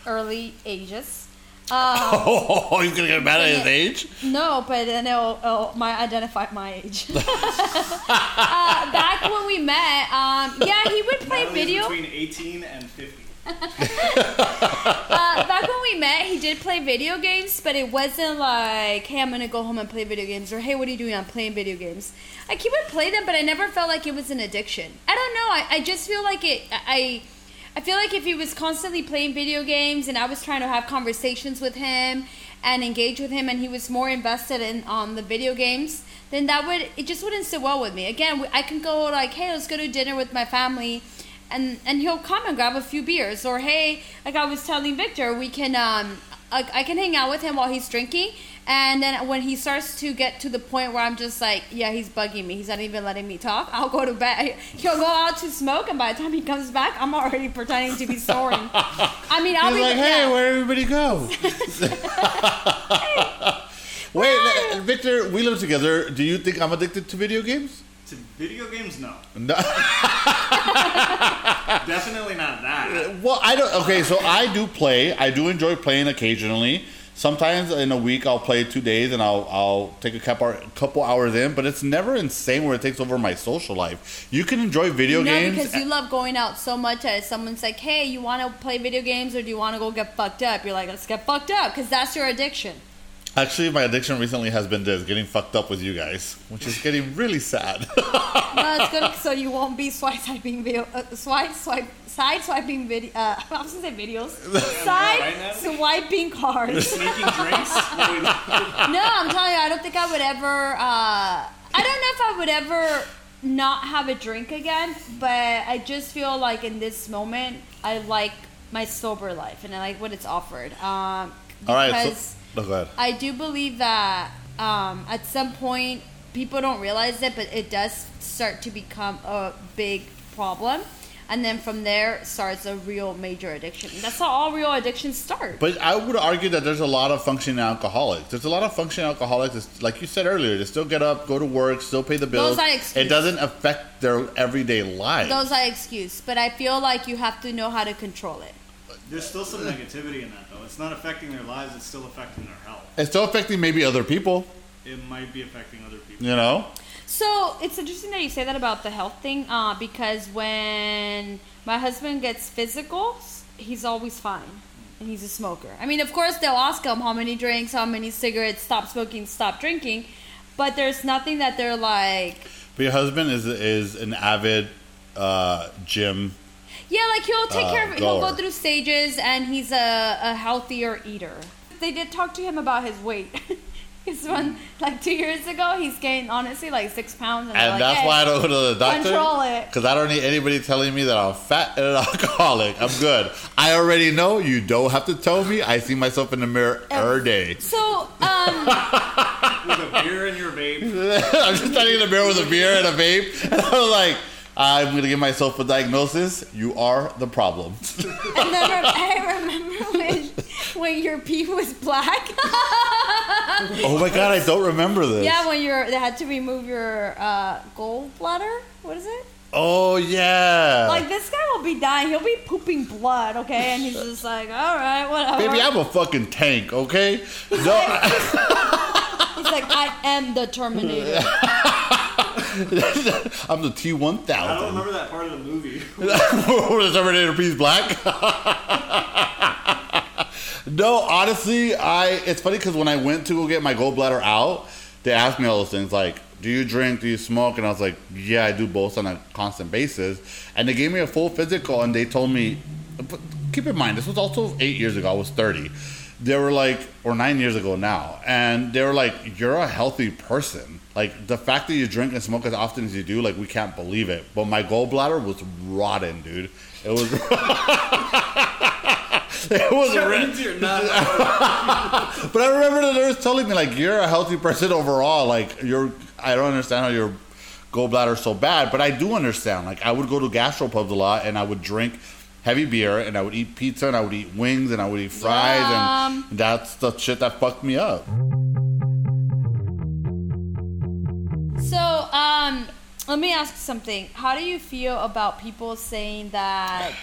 early ages. Um, Oh, he's gonna get mad at his age? no, but then it'll, it'll my identify my age. uh, back when we met, um, yeah, he would play Natalie's video. between 18 and 50. uh, back when we met, he did play video games, but it wasn't like, hey, I'm gonna go home and play video games, or hey, what are you doing? I'm playing video games. Like he would play them, but I never felt like it was an addiction. I don't know. I, I just feel like it. I I feel like if he was constantly playing video games and I was trying to have conversations with him and engage with him, and he was more invested in on the video games, then that would it just wouldn't sit well with me. Again, I can go like, hey, let's go to dinner with my family and and he'll come and grab a few beers or hey like i was telling victor we can um I can hang out with him while he's drinking and then when he starts to get to the point where i'm just like yeah he's bugging me he's not even letting me talk i'll go to bed he'll go out to smoke and by the time he comes back i'm already pretending to be snoring i mean i'll He's be like, hey, yeah. where everybody go? Wait, uh, Victor, we live together. Do you think I'm addicted to video games? To video games, no. No. Definitely not that. Well, I don't. Okay, so I do play. I do enjoy playing occasionally. Sometimes in a week I'll play two days and I'll I'll take a couple hours in, but it's never insane where it takes over my social life. You can enjoy video no, games. because you love going out so much As someone's like, "Hey, you want to play video games or do you want to go get fucked up?" You're like, "Let's get fucked up," because that's your addiction. Actually, my addiction recently has been this: getting fucked up with you guys, which is getting really sad. No, it's good so you won't be swipe swiping video, uh, swipe swipe side swiping video. Uh, I was gonna say videos. Side right swiping cards. Sneaking drinks? What do we- no, I'm telling you, I don't think I would ever. Uh, I don't know if I would ever not have a drink again, but I just feel like in this moment, I like my sober life and I like what it's offered. Um, All right, so oh, go ahead. I do believe that um, at some point people don't realize it, but it does start to become a big problem. And then from there starts a real major addiction. That's how all real addictions start. But I would argue that there's a lot of functioning alcoholics. There's a lot of functioning alcoholics, that's- like you said earlier, they still get up, go to work, still pay the bills. Those are excuses. It doesn't affect their everyday life. Those are excuse, but I feel like you have to know how to control it. There's still some negativity in that, though. It's not affecting their lives, it's still affecting their health. it's still affecting maybe other people, It might be affecting other people. you know? So it's interesting that you say that about the health thing, uh, because when my husband gets physicals, he's always fine, and he's a smoker. I mean, of course, they'll ask him how many drinks, how many cigarettes, stop smoking, stop drinking, but there's nothing that they're like. But your husband is is an avid uh, gym. Yeah, like he'll take Uh, care of. He'll go through stages, and he's a, a healthier eater. They did talk to him about his weight. His one like two years ago, he's gained honestly like six pounds, and, they're And like, that's "Hey, why I don't go to the doctor. Control it. Because I don't need anybody telling me that I'm fat and an alcoholic. I'm good. I already know. You don't have to tell me. I see myself in the mirror every day. So, um, With a beer in your vape. I'm just standing in the mirror with a beer and a vape. And I'm like, I'm going to give myself a diagnosis. You are the problem. and then I remember when, when your pee was black. oh my God, I don't remember this. yeah, when you're they had to remove your uh, gallbladder. What is it? Oh, yeah. Like this guy will be dying. He'll be pooping blood. Okay, and he's just like, all right, whatever. Baby, I'm a fucking tank, okay? No, He's like, I am the Terminator. I'm the T1000. I don't remember that part of the movie. Where the Terminator piece black? no, honestly, I. It's funny because when I went to go get my gallbladder out, they asked me all those things like, "Do you drink? Do you smoke?" And I was like, "Yeah, I do both on a constant basis." And they gave me a full physical, and they told me, but keep in mind, this was also eight years ago. I was thirty. They were like, or nine years ago now, and they were like, "You're a healthy person." Like the fact that you drink and smoke as often as you do, like we can't believe it. But my gallbladder was rotten, dude. It was. it was red. You're not. But I remember the nurse telling me like, "You're a healthy person overall. Like you're. I don't understand how your gallbladder's so bad, but I do understand. Like I would go to gastropubs a lot, and I would drink heavy beer, and I would eat pizza, and I would eat wings, and I would eat fries, and that's the shit that fucked me up. So, um, let me ask something. How do you feel about people saying that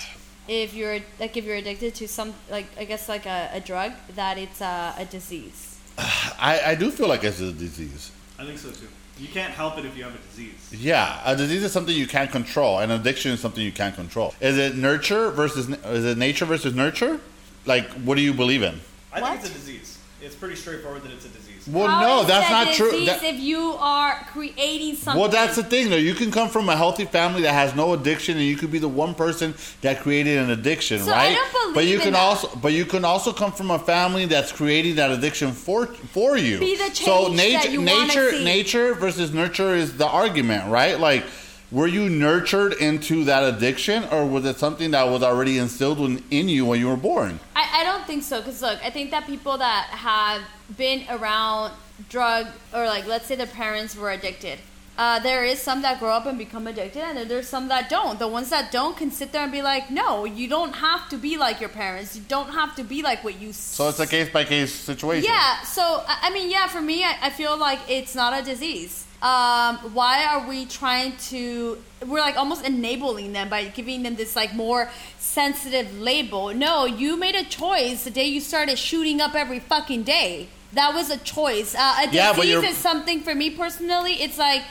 if you're like if you're addicted to some like I guess like a, a drug that it's a, a disease? I, I do feel like it's a disease. I think so too. You can't help it if you have a disease. Yeah, a disease is something you can't control, and addiction is something you can't control. Is it nurture versus is it nature versus nurture? like what do you believe in? I What? think it's a disease. It's pretty straightforward that it's a disease. Well, How no, that's that not true. That- if you are creating something. well, that's the thing, though. You can come from a healthy family that has no addiction, and you could be the one person that created an addiction, So right? but you can that. also, but you can also come from a family that's creating that addiction for for you. Be the so change nature, that you nature, nature versus nurture is the argument, right? Like, were you nurtured into that addiction, or was it something that was already instilled in, in you when you were born? I, I don't think so because look, I think that people that have been around drug or like let's say their parents were addicted. Uh, there is some that grow up and become addicted, and then there's some that don't. The ones that don't can sit there and be like, "No, you don't have to be like your parents. You don't have to be like what you." So it's a case by case situation. Yeah. So I I mean, yeah. For me, I, I feel like it's not a disease. Um, why are we trying to? We're like almost enabling them by giving them this like more sensitive label. No, you made a choice the day you started shooting up every fucking day. That was a choice. Uh, a Yeah, disease is something for me personally. It's like,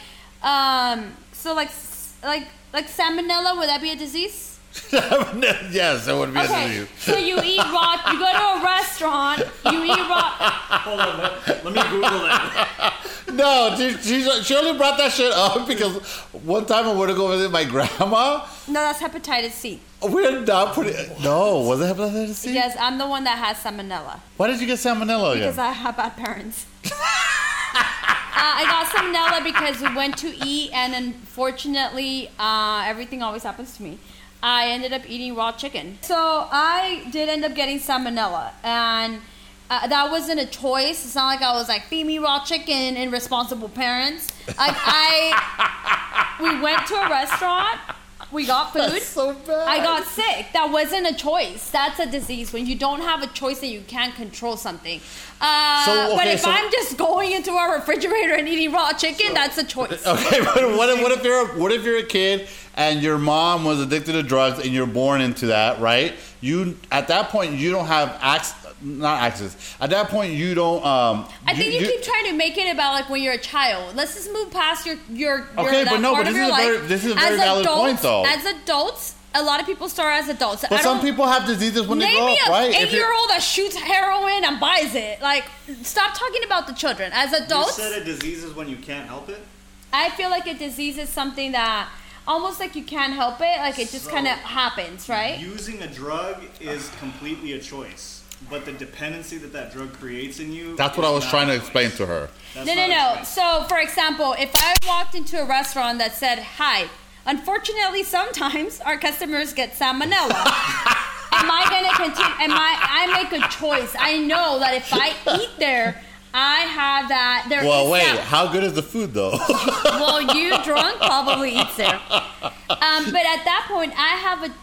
um, so like, like, like salmonella. Would that be a disease? yes, it would be a Okay, disease. so you eat raw. You go to a restaurant. You eat raw. Hold on, let, let me Google that. No, she, she, she only brought that shit up because one time I went to go visit my grandma. No, that's hepatitis C. We're not putting. No, was it hepatitis C? Yes, I'm the one that has salmonella Why did you get salmonella because again? I have bad parents. uh, I got salmonella because we went to eat, and unfortunately, uh, everything always happens to me. I ended up eating raw chicken, so I did end up getting salmonella, and uh, that wasn't a choice. It's not like I was like feed me raw chicken and responsible parents. Like I, we went to a restaurant, we got food. That's so bad. I got sick. That wasn't a choice. That's a disease when you don't have a choice and you can't control something. Uh, So, but if so- I'm just going into our refrigerator and eating raw chicken, that's a choice. Okay, but what if, what if you're a, what if you're a kid and your mom was addicted to drugs and you're born into that, right? You at that point you don't have access, not access. At that point you don't. Um, I think you, keep trying to make it about like when you're a child. Let's just move past your your, your Okay, that but no, part but of this your is a life. very- this is a very As valid adults, point, though. As adults, a lot of people start as adults. But I some people have diseases when they Name grow up, right? Eight year old that shoots heroin and buys it. Like, stop talking about the children. As adults, You adults, said a disease is when you can't help it. I feel like a disease is something that almost like you can't help it. Like it just So, kind of happens, right? Using a drug is completely a choice, but the dependency that that drug creates in you. That's what I was trying to explain choice. to her. That's no, no, no. choice. So, for example, if I walked into a restaurant that said, "Hi," unfortunately, sometimes our customers get salmonella. am I gonna continue? Am I? I make a choice. I know that if I eat there, I have that. There Well, is wait, sal- how good is the food though? well, you drunk probably eats there. Um, but at that point, I have a.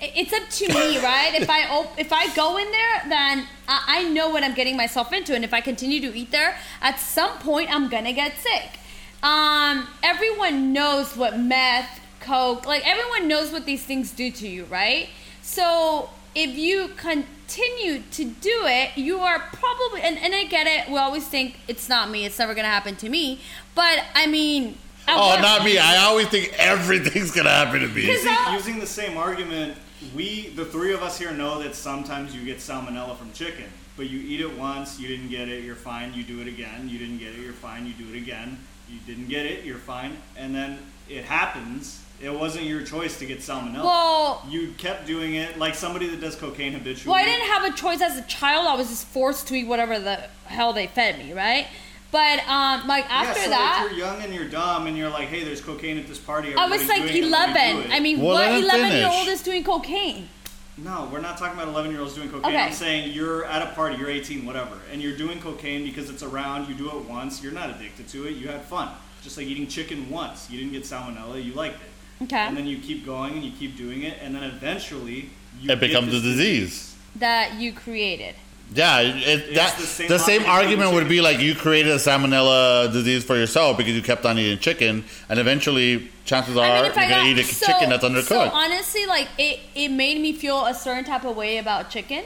It's up to me, right? If I op- if I go in there, then I, I know what I'm getting myself into, and if I continue to eat there, at some point I'm gonna get sick. Um, everyone knows what meth, coke, like everyone knows what these things do to you, right? So if you continue to do it, you are probably and, and I get it. We always think it's not me, it's never gonna happen to me. But I mean, oh, what- not me. I always think everything's gonna happen to me. Using, using the same argument, we, the three of us here, know that sometimes you get salmonella from chicken. But you eat it once, you didn't get it, you're fine. You do it again, you didn't get it, you're fine. You do it again, you didn't get it, you're fine. And then it happens. It wasn't your choice to get salmonella. Well, you kept doing it like somebody that does cocaine habitually. well, I didn't have a choice as a child. I was just forced to eat whatever the hell they fed me, right? But um, like after yeah, so that, if you're young and you're dumb and you're like, hey, there's cocaine at this party. I was like doing it, let me do 11. I mean, Well, what 11 year old finish. is doing cocaine? No, we're not talking about 11 year olds doing cocaine. Okay. I'm saying you're at a party, you're 18, whatever, and you're doing cocaine because it's around, you do it once, you're not addicted to it, you had fun. Just like eating chicken once. You didn't get salmonella, you liked it. Okay. And then you keep going and you keep doing it, and then eventually you it get becomes a this disease. that you created. Yeah, it, that the same the same argument argument would be like you created a salmonella disease for yourself because you kept on eating chicken, and eventually, chances are I mean, you're gonna eat a so, chicken that's undercooked. So honestly, like it, it made me feel a certain type of way about chicken.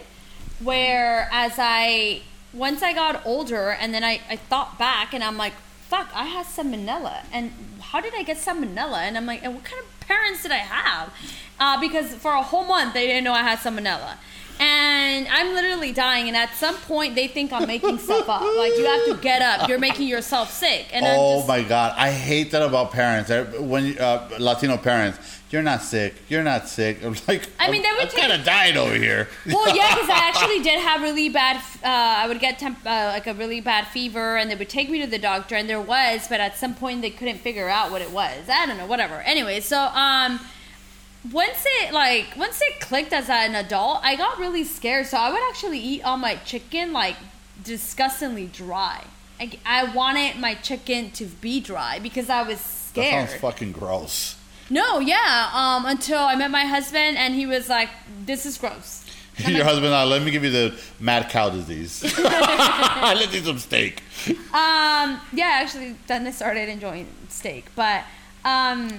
Where as I once I got older, and then I, I thought back, and I'm like, fuck, I had salmonella, and how did I get salmonella? And I'm like, and what kind of parents did I have? Uh, because for a whole month they didn't know I had salmonella. And I'm literally dying, and at some point they think I'm making stuff up. Like you have to get up. You're making yourself sick. And I'm oh just, my god, I hate that about parents. When uh, Latino parents, you're not sick. You're not sick. I'm like, I mean, they would I'm take- kind of dying over here. Well, yeah, because I actually did have really bad. Uh, I would get temp, uh, like a really bad fever, and they would take me to the doctor, and there was, but at some point they couldn't figure out what it was. I don't know, whatever. Anyway, so um, once it like once it clicked as an adult, I got really scared. So I would actually eat all my chicken like disgustingly dry. I, I wanted my chicken to be dry because I was scared. That sounds fucking gross. no, yeah. Um, until I met my husband, and he was like, "This is gross." Your husband, uh, let me give you the mad cow disease. I Let's eat some steak. Um, yeah, actually, then I started enjoying steak, but um,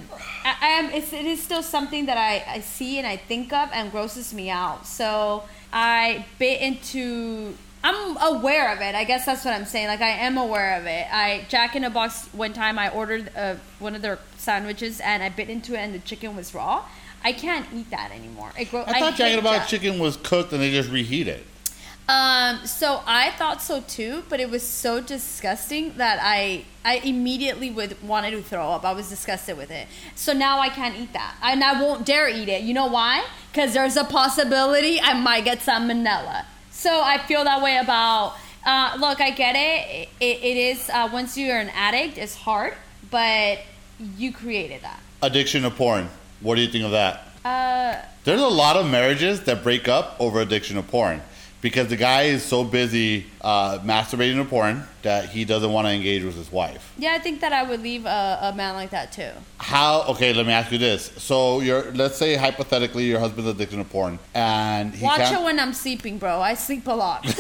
I, I am. It's, it is still something that I, I see and I think of and grosses me out. So I bit into. I'm aware of it. I guess that's what I'm saying. Like I am aware of it. I Jack in a Box one time I ordered uh, one of their sandwiches and I bit into it and the chicken was raw. I can't eat that anymore. It gro- I thought hate Jack in the Box chicken was cooked and they just reheat it. Um, so I thought so too, but it was so disgusting that I I immediately would wanted to throw up. I was disgusted with it. So now I can't eat that, and I won't dare eat it. You know why? Because there's a possibility I might get salmonella. So I feel that way about. Uh, look, I get it. It, it is uh, once you're an addict, it's hard, but you created that. Addiction to porn. What do you think of that? Uh, There's a lot of marriages that break up over addiction to porn because the guy is so busy uh, masturbating to porn that he doesn't want to engage with his wife. yeah, I think that I would leave a, a man like that too. How? Okay, let me ask you this. So, you're let's say hypothetically your husband's addicted to porn and he Watch can't. it when I'm sleeping, bro. I sleep a lot.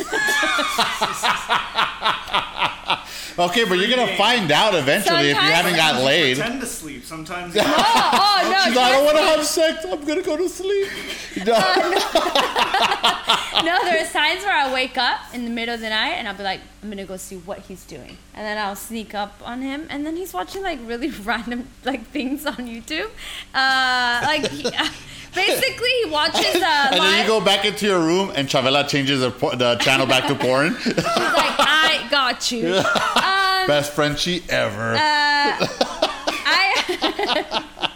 okay, but you're gonna find out eventually if you Sometimes- haven't got laid. Pretend to sleep. Sometimes Oh, oh no! She's like, I don't want to have sex. I'm gonna go to sleep. No. me. No, there's times where I wake up in the middle of the night and I'll be like, I'm gonna go see what he's doing, and then I'll sneak up on him, and then he's watching like really random like things on YouTube. Uh, like he, basically, he watches uh, And then you go back into your room and Chavela changes the, por- the channel back to porn. He's like, I got you. Um, Best Frenchie ever. uh, I.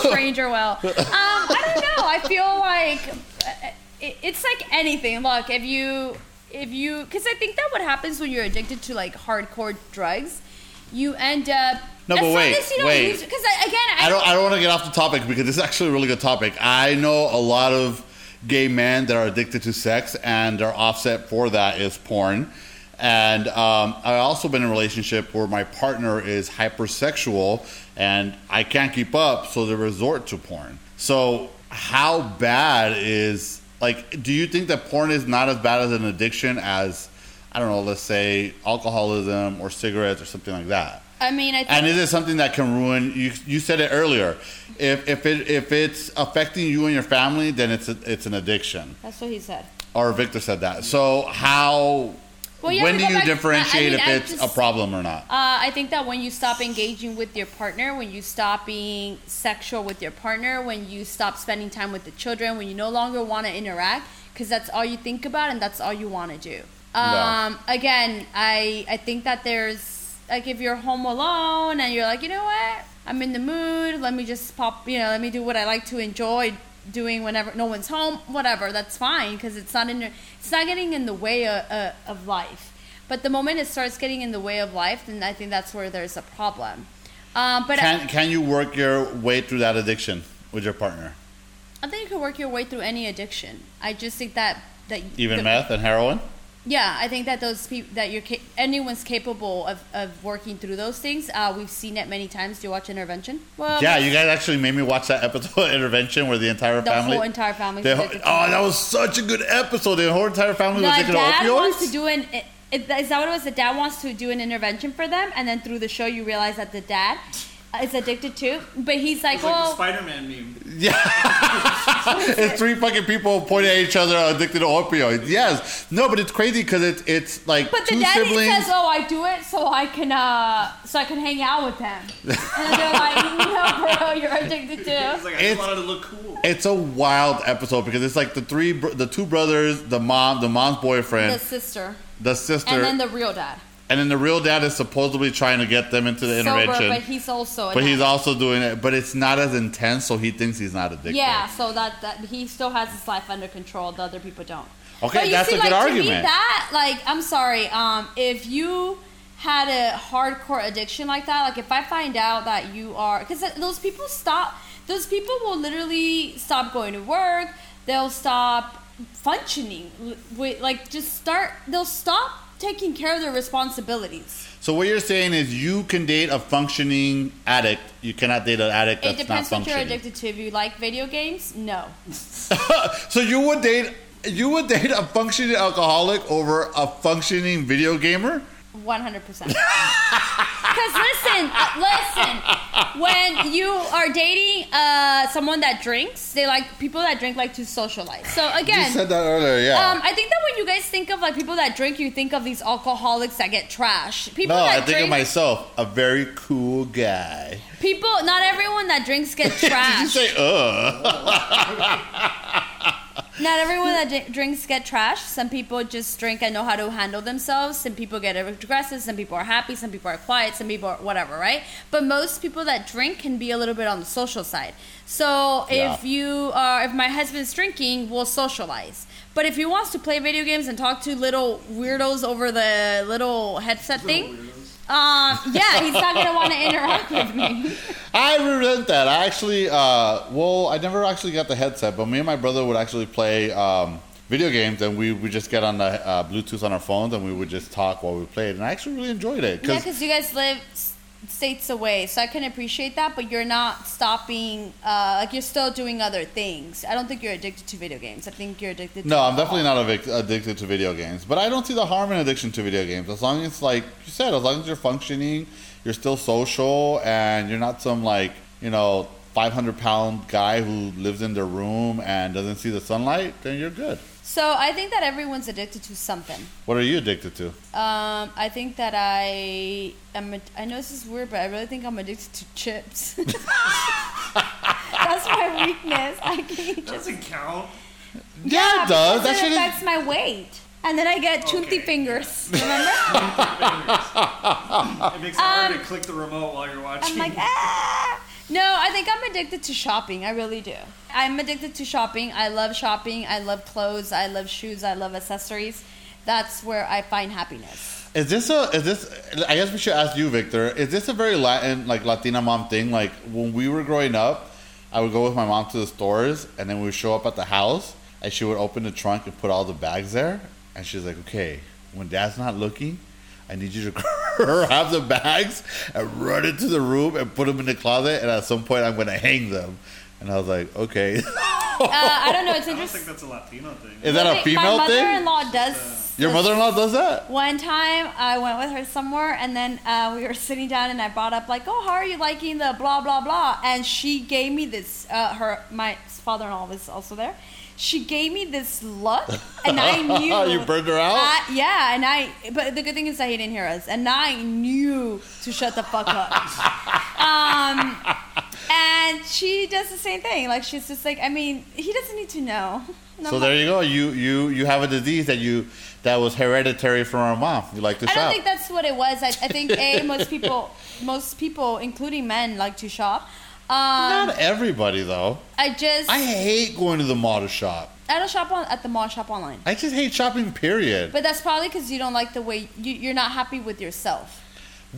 stranger well. Um, I don't know. I feel like uh, it, it's like anything. Look, if you if you because I think that what happens when you're addicted to like hardcore drugs, you end up. No, but wait, as you don't wait. because again, I, I don't. I don't want to get off the topic because this is actually a really good topic. I know a lot of gay men that are addicted to sex, and their offset for that is porn. And um, I also been in a relationship where my partner is hypersexual, and I can't keep up, so they resort to porn. So how bad is like? Do you think that porn is not as bad as an addiction as I don't know, let's say alcoholism or cigarettes or something like that? I mean, I think And is it something that can ruin? You, you said it earlier. If if it if it's affecting you and your family, then it's a, it's an addiction. that's what he said. Or Victor said that. So how? Well, you when do you back- I- I differentiate mean, if it's a problem or not? Uh, I think that when you stop engaging with your partner, when you stop being sexual with your partner, when you stop spending time with the children, when you no longer want to interact, because that's all you think about and that's all you want to do. Um, Again, I I think that there's like if you're home alone and you're like, you know what, I'm in the mood. Let me just pop. You know, let me do what I like to enjoy doing whenever no one's home. Whatever, that's fine because it's not in. It's not getting in the way of, uh, of life. But the moment it starts getting in the way of life, then I think that's where there's a problem. Um, but I, Can can you work your way through that addiction with your partner? I think you can work your way through any addiction. I just think that that Even the- meth and heroin? Yeah, I think that those people that you're ca- anyone's capable of, of working through those things. Uh, we've seen it many times. Do you watch Intervention? Well, Yeah, you guys actually made me watch that episode of Intervention where the entire the family. The whole entire family. oh, that was such a good episode. The whole entire family the was taking dad wants to do an. It, is that what it was? The dad wants to do an intervention for them, and then through the show, you realize that the dad is addicted to, but he's like, It's like the well, Spider-Man meme. Yeah, it's three fucking people pointing at each other addicted to opioids. Yes. No, but it's crazy because it's it's like but the two daddy siblings. says, oh, I do it so I can uh so I can hang out with them, and they're like, no, bro, you're addicted to. It's like I It's- just wanted to look cool. It's a wild episode because it's like the three, the two brothers, the mom, the mom's boyfriend, The sister, the sister, and then the real dad. And then the real dad is supposedly trying to get them into the Sober, intervention. but he's also. but he's also doing it, but it's not as intense, so he thinks he's not addicted. Yeah, so that, that he still has his life under control. The other people don't. Okay, But that's see, a good like, To argument. me, that like, I'm sorry. Um, if you had a hardcore addiction like that, like if I find out that you are, because those people stop. Those people will literally stop going to work. They'll stop functioning. With like, just start. They'll stop taking care of their responsibilities. So what you're saying is you can date a functioning addict. You cannot date an addict It that's depends not what you're addicted to. If you like video games, no. so you would date you would date a functioning alcoholic over a functioning video gamer? One hundred percent. Because listen, uh, listen. When you are dating uh, someone that drinks, they like people that drink like to socialize. So again, You again, said that earlier, yeah. um, I think that when you guys think of like people that drink, you think of these alcoholics that get trash. People no, that I think drink, of myself, a very cool guy. people. Not everyone that drinks gets Did you trash. say uh? Not everyone that d- drinks get trash. Some people just drink and know how to handle themselves. Some people get aggressive. Some people are happy. Some people are quiet. Some people are whatever, right? But most people that drink can be a little bit on the social side. So Yeah. if you are, if my husband's drinking, we'll socialize. But if he wants to play video games and talk to little weirdos over the little headset thing, um, yeah, he's not gonna want to interact with me. I resent that. I actually, uh, well, I never actually got the headset, but me and my brother would actually play um, video games, and we would just get on the uh, Bluetooth on our phones, and we would just talk while we played, and I actually really enjoyed it. Yeah, because you guys live states away, so I can appreciate that. But you're not stopping. Uh, like you're still doing other things. I don't think you're addicted to video games. I think you're addicted. to No, I'm definitely not addic- addicted to video games, but I don't see the harm in addiction to video games. As long as, like you said, as long as you're functioning, you're still social, and you're not some like you know 500 pound guy who lives in their room and doesn't see the sunlight, then you're good. So I think that everyone's addicted to something. What are you addicted to? Um, I think that I am. ad- I know this is weird, but I really think I'm addicted to chips. That's my weakness. I can eat chips. Doesn't count. Yeah, it does. That because shit it is affects my weight. And then I get chunty Okay. fingers. Remember? It makes it hard Um, to click the remote while you're watching. I'm like, ah. No, I think I'm addicted to shopping. I really do. I'm addicted to shopping. I love shopping. I love clothes. I love shoes. I love accessories. That's where I find happiness. Is this a is this? I guess we should ask you, Victor. Is this a very Latin like Latina mom thing? Like when we were growing up, I would go with my mom to the stores, and then we would show up at the house, and she would open the trunk and put all the bags there, and she's like, "Okay, when Dad's not looking, I need you to grab the bags and run into the room and put them in the closet, and at some point I'm going to hang them." And I was like, "Okay." Uh, I don't know. It's I don't interesting. think that's a Latino thing. Is that a My female thing? mother-in-law does. Your mother-in-law does that? One time I went with her somewhere and then uh, we were sitting down and I brought up like, oh, how are you liking the blah blah blah? And she gave me this. Uh, her my father-in-law was also there. She gave me this look, and I knew You burned her out? I- yeah, and I. But the good thing is that he didn't hear us, and I knew to shut the fuck up. um, and she does the same thing. Like she's just like, I mean, he doesn't need to know. And I'm So like, there you go. You you you have a disease that you that was hereditary from our mom. You like to I shop. I don't think that's what it was. I, I think a most people, most people, including men, like to shop. Um, Not everybody though. I just I I, hate going to the mall to shop. don't shop on at the mall. Shop online. I just hate shopping. Period. But that's probably because you don't like the way you, you're not happy with yourself.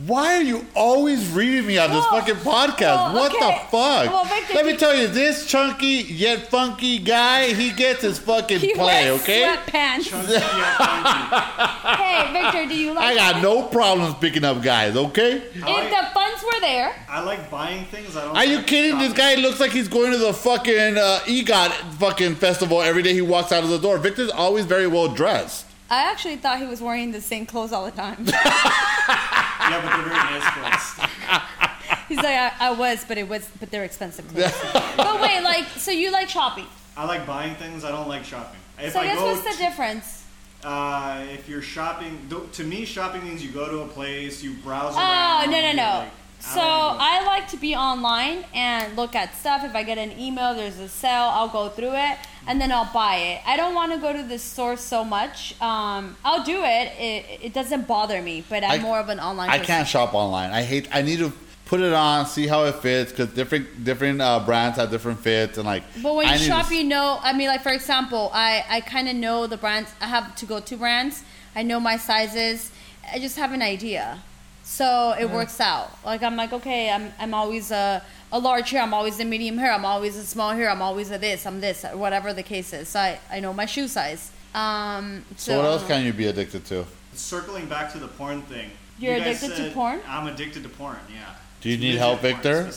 Why are you always reading me on this Well, fucking podcast? well, what okay. the fuck? Well, Victor, Let me tell you, this chunky yet funky guy, he gets his fucking He play. wears Okay. sweatpants. Chunky yet funky. hey, Victor, do you like? I got no problems picking up guys. Okay. If the funds were there, I like buying things. I don't. Are you like kidding? This guy looks like he's going to the fucking uh, EGOT fucking festival every day he walks out of the door. Victor's always very well dressed. I actually thought he was wearing the same clothes all the time. Yeah, but they're very nice clothes. He's like, I, I was, but it was, but they're expensive clothes. but wait, like, so you like shopping? I like buying things. I don't like shopping. If so I I guess what's the difference? Uh, if you're shopping, to me, shopping means you go to a place, you browse Oh around. no no no. like, So don't wanna do I like to be online and look at stuff. If I get an email, there's a sale, I'll go through it and then I'll buy it. I don't want to go to the store so much. Um, I'll do it. It, it doesn't bother me, but I'm I- more of an online. I person. can't shop online. I hate. I need to put it on, see how it fits, because different different uh, brands have different fits, and like. But when I you shop, to- you know. I mean, like for example, I I kind of know the brands. I have to go to brands. I know my sizes. I just have an idea, so it works out. Like I'm like, okay, I'm I'm always a a large here. I'm always a medium here. I'm always a small here. I'm always a this. I'm this. Whatever the case is. So I I know my shoe size. Um. So, So what else can you be addicted to? Circling back to the porn thing. You're you guys addicted to said- porn? I'm addicted to porn. Yeah. Do you need help, Victor?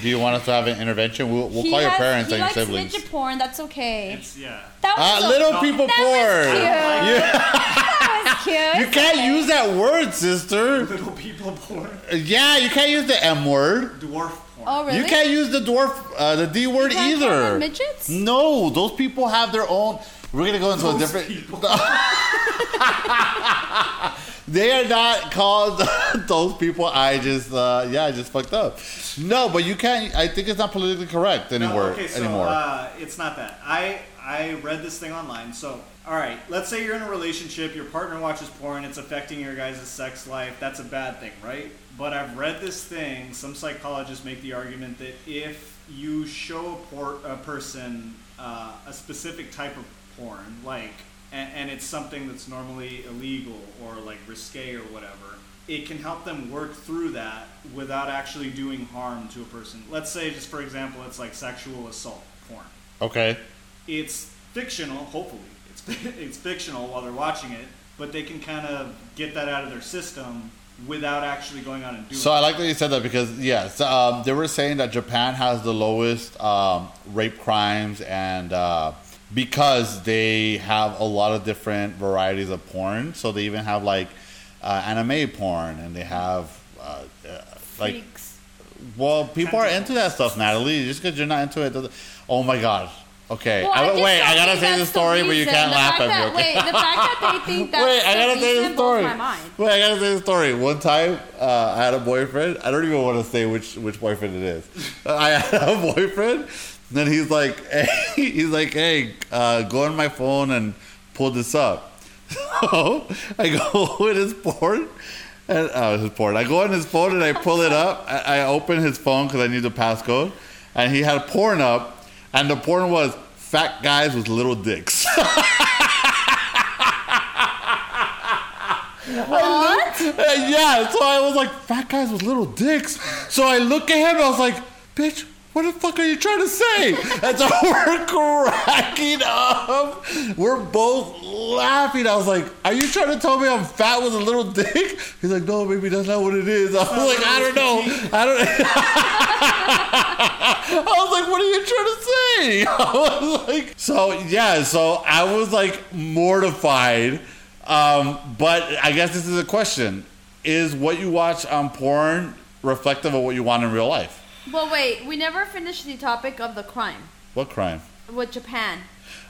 Do you want us to have an intervention? We'll, we'll he call your has- parents he and your likes siblings. midget porn. That's okay. It's yeah. that was Uh, so- little No. people That was porn. cute. Yeah. That was cute. You can't use that word, sister. Little people porn. Yeah, you can't use the M word. Dwarf porn. Oh really? You can't use the dwarf, uh, the D word You can't call either. them midgets? No, those people have their own. We're gonna go into a Those different. people. They are not called those people. I just, uh, yeah, I just fucked up. No, but you can't. I think it's not politically correct No, anymore. okay, so anymore. uh, it's not that. I I read this thing online. So, all right, let's say you're in a relationship, your partner watches porn, it's affecting your guys' sex life. That's a bad thing, right? But I've read this thing. Some psychologists make the argument that if you show a, por- a person uh, a specific type of porn, like, and, and it's something that's normally illegal or like risque or whatever, it can help them work through that without actually doing harm to a person. Let's say, just for example, it's like sexual assault porn. okay. It's fictional, hopefully. It's, it's fictional while they're watching it, but they can kind of get that out of their system without actually going on and doing So it. I like that you said that because yes, um, they were saying that Japan has the lowest um, rape crimes and uh, because they have a lot of different varieties of porn. So they even have like uh, anime porn and they have uh, uh, like Freaks. well, people are into that stuff, Natalie. Just because you're not into it, doesn't, oh my god. Okay, Well, I, wait, I gotta say the story, but you can't the laugh at me. Okay? Wait, the fact that they think that's Wait, I gotta the say the story. blows my mind. Wait, I gotta say the story. One time, uh, I had a boyfriend. I don't even want to say which which boyfriend it is. I had a boyfriend. Then he's like, hey, he's like, hey, uh, go on my phone and pull this up. So I go in his porn. And, uh, his porn. I go on his phone and I pull it up. I, I open his phone because I need the passcode, and he had porn up, and the porn was fat guys with little dicks. What? Yeah, so I was like, fat guys with little dicks. So I look at him, I was like, bitch, what the fuck are you trying to say? And so we're cracking up. We're both laughing. I was like, are you trying to tell me I'm fat with a little dick? He's like, no, baby, that's not what it is. I was like, I don't know. I don't I was like, what are you trying to say? I was like, so yeah, so I was like mortified. Um, but I guess this is a question: Is what you watch on porn reflective of what you want in real life? Well, wait. We never finished the topic of the crime What crime? with Japan.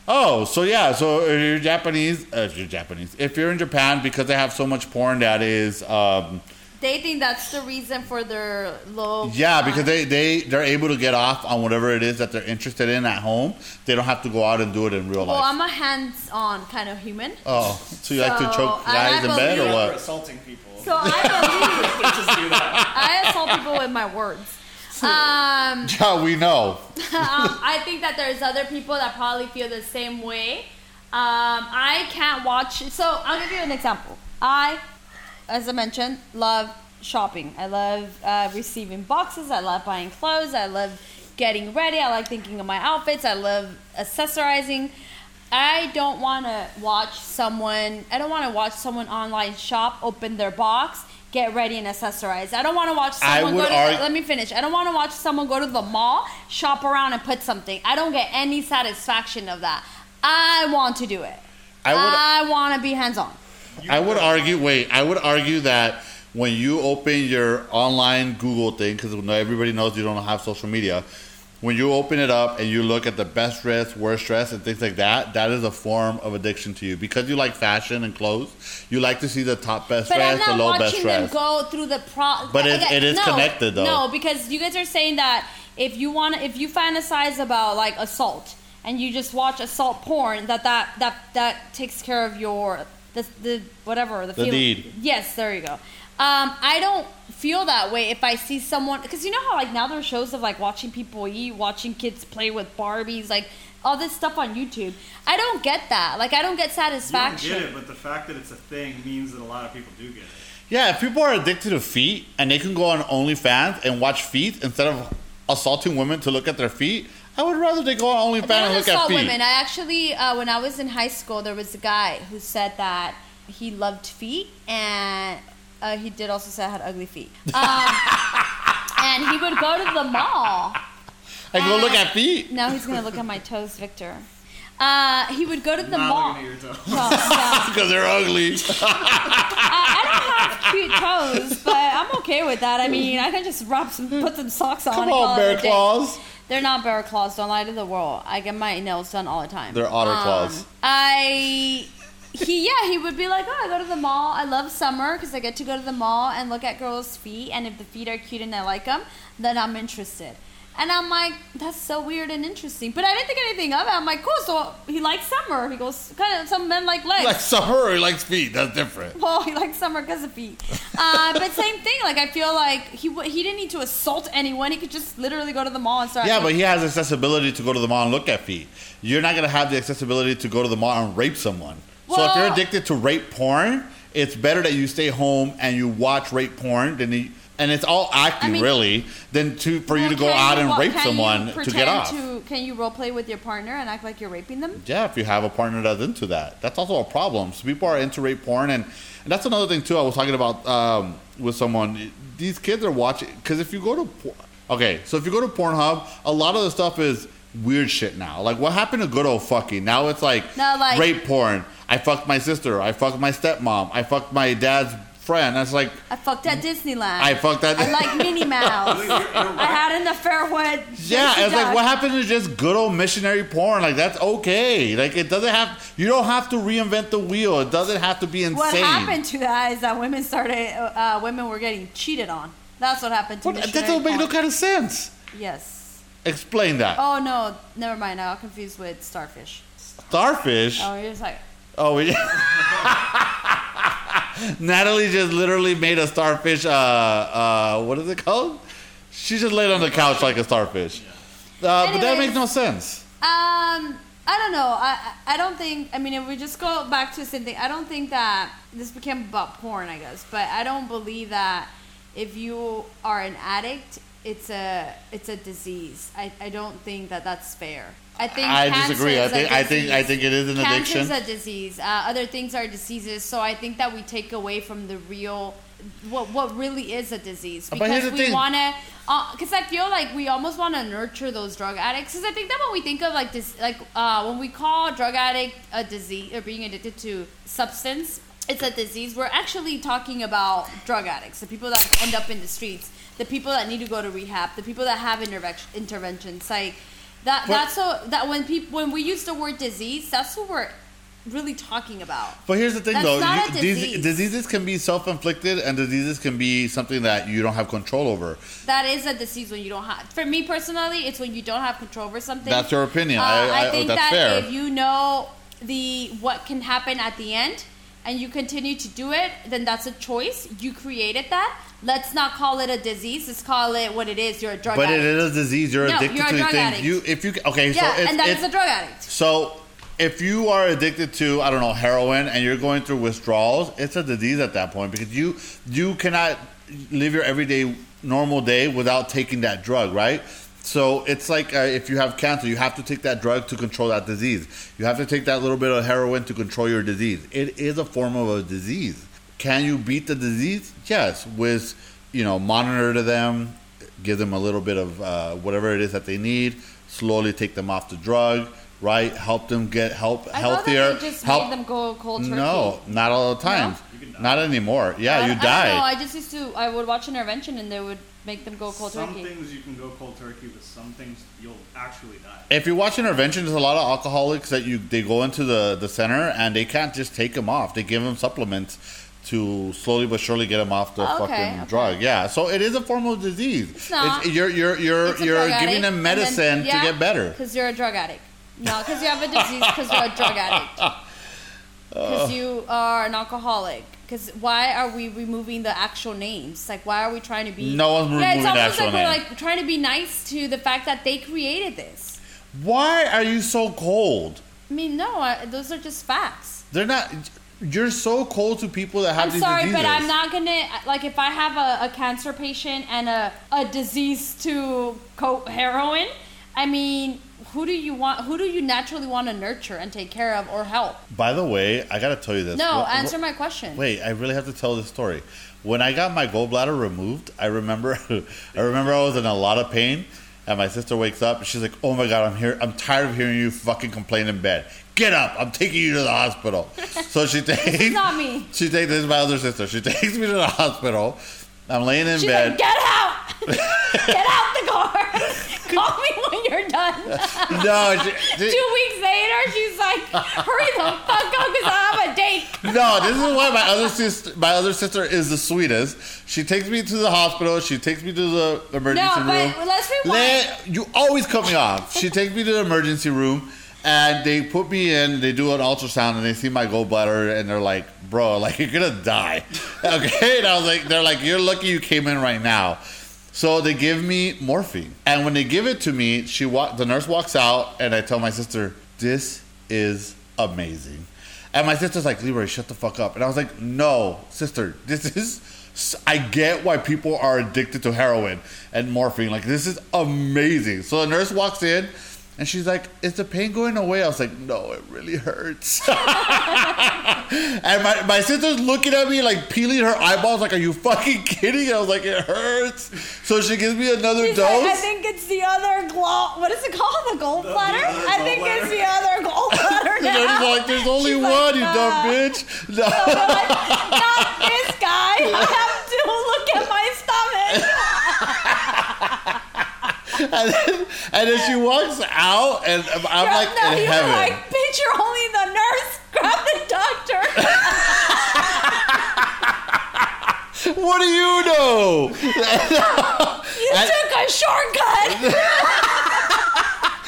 Oh, so yeah, so if you're Japanese, uh, if you're Japanese, if you're in Japan, because they have so much porn that is, um, They think that's the reason for their low. yeah, crime. because they they they're able to get off on whatever it is that they're interested in at home. They don't have to go out and do it in real Well, life. I'm a hands-on kind of human. oh, so you like to So, choke I- guys I in bed or believe- We're what? assaulting people. So I believe Let's just do that. I assault people with my words. Um, Yeah, we know. um, I think that there's other people that probably feel the same way. Um, I can't watch. So I'll give you an example. I, as I mentioned, love shopping. I love uh, receiving boxes. I love buying clothes. I love getting ready. I like thinking of my outfits. I love accessorizing. I don't want to watch someone. I don't want to watch someone online shop, open their box, get ready and accessorize. I don't want to watch someone go to. argue- the, let me finish. I don't want to watch someone go to the mall, shop around, and put something. I don't get any satisfaction of that. I want to do it. I would- I want to be hands on. I would argue. Wait, I would argue that when you open your online Google thing, because everybody knows you don't have social media, when you open it up and you look at the best dress, worst dress, and things like that, that is a form of addiction to you because you like fashion and clothes. You like to see the top best But I'm dress, the not low best watching them dress. go through the pro. But it- Okay, it is no, connected, though. No, because you guys are saying that if you want, if you fantasize about like assault and you just watch assault porn, that that that that takes care of your the the whatever the, The feeling. need. Yes, there you go. Um, I don't feel that way if I see someone because you know how like now there are shows of like watching people eat, watching kids play with Barbies, like all this stuff on YouTube. I don't get that. Like I don't get You don't satisfaction. get it, but the fact that it's a thing means that a lot of people do get it. Yeah, if people are addicted to feet and they can go on OnlyFans and watch feet instead of assaulting women to look at their feet, I would rather they go on OnlyFans and look at feet. women. I actually, uh, when I was in high school, there was a guy who said that he loved feet, and uh, he did also say I had ugly feet. Um, and he would go to the mall. And go look at feet Now he's gonna look at my toes, Victor. Uh, he would go to the Not mall. looking at your. Well, yeah. because they're ugly. I, I don't have cute toes, but I'm okay with that. I mean, I can just rub some, put some socks on. Come and call on, it a bear day. claws. They're not bear claws. Don't lie to the world. I get my nails done all the time. They're otter Um, claws. I he yeah he would be like oh I go to the mall. I love summer because I get to go to the mall and look at girls' feet and if the feet are cute and I like them, then I'm interested. And I'm like, that's so weird and interesting. But I didn't think anything of it. I'm like, cool. So he likes summer. He goes, kind of. Some men like legs. Like summer, he likes feet. That's different. Well, he likes summer because of feet. Uh, but same thing. Like I feel like he he didn't need to assault anyone. He could just literally go to the mall and start. Yeah, but he has accessibility to go to the mall and look at feet. You're not gonna have the accessibility to go to the mall and rape someone. So if you're addicted to rape porn, it's better that you stay home and you watch rape porn than the, and it's all acting I mean- really than to for you to go out you and rape someone to get off. To, can you role play with your partner and act like you're raping them? Yeah, if you have a partner that's into that, that's also a problem. So people are into rape porn, and, and that's another thing too. I was talking about um, with someone. These kids are watching because if you go to, okay, so if you go to Pornhub, a lot of the stuff is weird shit now. Like what happened to good old fucking? Now it's like, No, like- rape porn. I fucked my sister. I fucked my stepmom. I fucked my dad's friend. That's like I fucked at Disneyland. I fucked at- I like Minnie Mouse. You're- you're I had an affair with. Yeah, it's like what happened to just good old missionary porn? Like that's okay. Like it doesn't have. You don't have to reinvent the wheel. It doesn't have to be insane. What happened to that is that women started. Uh, women were getting cheated on. That's what happened to What, that missionary doesn't make no kind of sense. Yes. Explain that. Oh no, never mind. I got confused with starfish. Starfish. Oh, you're just like. Oh, we, Natalie just literally made a starfish. Uh, uh, what is it called? She just laid on the couch like a starfish. Uh, but that makes no sense. Um, I don't know. I I I don't think. I mean, if we just go back to the same thing, I don't think that this became about porn. I guess, but I don't believe that if you are an addict, it's a it's a disease. I, I don't think that that's fair. I think I disagree. I think I think I think it is an Cancer addiction. is a disease. Uh, other things are diseases. So I think that we take away from the real, what what really is a disease because we want to. Because I feel like we almost want to nurture those drug addicts. Because I think that when we think of like this, like uh, when we call drug addict a disease or being addicted to substance, it's a disease. We're actually talking about drug addicts, the people that end up in the streets, the people that need to go to rehab, the people that have intervention interventions. Like that. But- that's so that when people when we use the word disease, that's what we're really talking about. But here's the thing, That's though. You- disease. diseases can be self-inflicted, and diseases can be something that you don't have control over. That is a disease when you don't have. For me personally, it's when you don't have control over something. That's your opinion. Uh, I, I, think that's that fair. if you know the what can happen at the end, and you continue to do it, then that's a choice. You created that. Let's not call it a disease. Let's call it what it is. You're a drug addict. but addict. it is a disease. You're No, addicted you're a to drug things. addict. You, if you, okay, yeah, so it's, and that is a drug addict. So, if you are addicted to, I don't know, heroin, and you're going through withdrawals, it's a disease at that point because you you cannot live your everyday normal day without taking that drug, right? So it's like uh, if you have cancer, you have to take that drug to control that disease. You have to take that little bit of heroin to control your disease. It is a form of a disease. Can you beat the disease? Yes, with you know monitor to them, give them a little bit of uh, whatever it is that they need, slowly take them off the drug, right? Help them get help I healthier. thought that they just help. made them go cold turkey. no, not all the time. You can die. Not anymore. Yeah, I, you I die. don't know. I just used to. I would watch intervention and they would make them go cold some turkey. Some things you can go cold turkey, but some things you'll actually die. If you watch intervention, there's a lot of alcoholics that you they go into the, the center and they can't just take them off. They give them supplements to slowly but surely get them off the Okay, fucking okay. drug. Yeah, so it is a form of disease. It's not. you're you're you're It's you're giving addict, them medicine then- yeah, to get better. Because you're a drug addict. No, because you have a disease. Because you're a drug addict. Because you are an alcoholic. Because why are we removing the actual names? Like, why are we trying to be? No one's removing Yeah, it's almost actual like name. we're like trying to be nice to the fact that they created this. Why are you so cold? I mean, no, I, those are just facts. They're not. You're so cold to people that have I'm these sorry, diseases. but I'm not gonna like if I have a, a cancer patient and a, a disease to coat heroin. I mean, who do you want? Who do you naturally want to nurture and take care of or help? By the way, I gotta tell you this. No, answer my question. Wait, I really have to tell this story. When I got my gallbladder removed, I remember, I remember I was in a lot of pain, and my sister wakes up and she's like, "Oh my god, I'm here. I'm tired of hearing you fucking complain in bed. Get up! I'm taking you to the hospital." so she takes. It's not me. She takes this is my other sister. She takes me to the hospital. I'm laying in She's bed. like, get out! get out the car! Call me when you're done. no, she, she- Two weeks later, she's like, hurry the fuck up because I have a date. No, this is why my other sister, my other sister is the sweetest. She takes me to the hospital. She takes me to the emergency room. No, room. but let's rewind. Let- you always cut me off. She takes me to the emergency room, and they put me in. They do an ultrasound, and they see my gallbladder, and they're like, "Bro, like you're gonna die." Okay, and I was like, "They're like, you're lucky you came in right now." So they give me morphine, and when they give it to me, she wa- the nurse walks out, and I tell my sister, "This is amazing." And my sister's like, Leroy, shut the fuck up. And I was like, no, sister, this is. I get why people are addicted to heroin and morphine. Like, this is amazing. So the nurse walks in and she's like, Is the pain going away? I was like, No, it really hurts. and my, my sister's looking at me, like, peeling her eyeballs, like, Are you fucking kidding? And I was like, It hurts. So she gives me another She's dose. like, I think it's the other gall. What is it called? The gallbladder? other I think gallbladder? it's the other gallbladder and now. then he's like, There's only She's one, like, you dumb bitch. No. Not this guy. I have to look at my stomach. And, then, and then she walks out, and I'm You're- like no, in you were heaven. like, bitch, you're only the nurse. Grab the doctor. what do you know? You took a shortcut.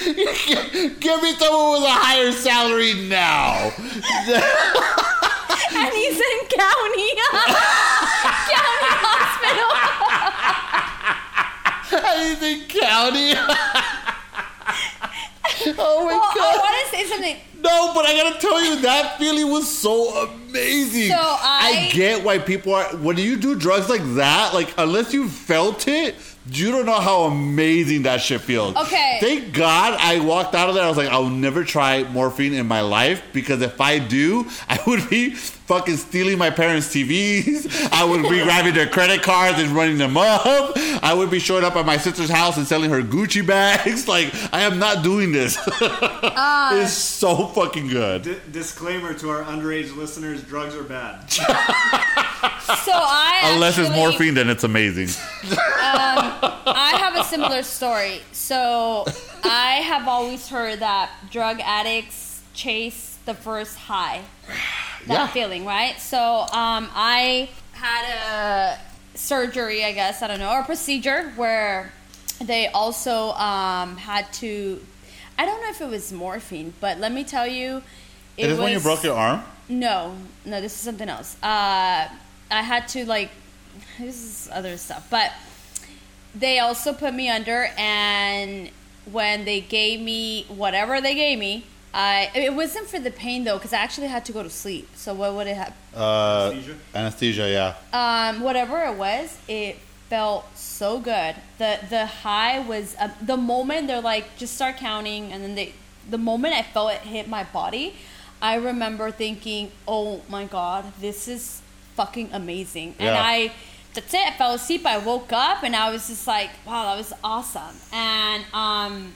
Give me someone with a higher salary now. and he's in county. county hospital. Anything county? oh my Well, I want to say something. No, but I gotta tell you, that feeling was so amazing. So I- get why people are when you do drugs like that, like unless you felt it, you don't know how amazing that shit feels. Okay. Thank God I walked out of there. I was like, I'll never try morphine in my life because if I do, I would be fucking stealing my parents' TVs. I would be grabbing their credit cards and running them up. I would be showing up at my sister's house and selling her Gucci bags. Like, I am not doing this. Uh, it's so fucking good. D- disclaimer to our underage listeners: drugs are bad. So I Unless it's morphine, then it's amazing. I have a similar story. So I have always heard that drug addicts chase the first high, that Yeah. feeling, right? So um, I had a surgery, I guess I don't know, or procedure where they also um, had to. I don't know if it was morphine, but let me tell you, it It is was when you broke your arm? no, no, this is something else. Uh, I had to like, this is other stuff, but they also put me under, and when they gave me whatever they gave me, I it wasn't for the pain though, because I actually had to go to sleep. So what would it have? Uh, Anesthesia? anesthesia, yeah. Um, whatever it was, it felt so good. the The high was uh, the moment they're like, just start counting, and then they, the moment I felt it hit my body, I remember thinking, oh my god, this is fucking amazing, and I. That's it. I fell asleep. I woke up and I was just like, "Wow, that was awesome!" And um,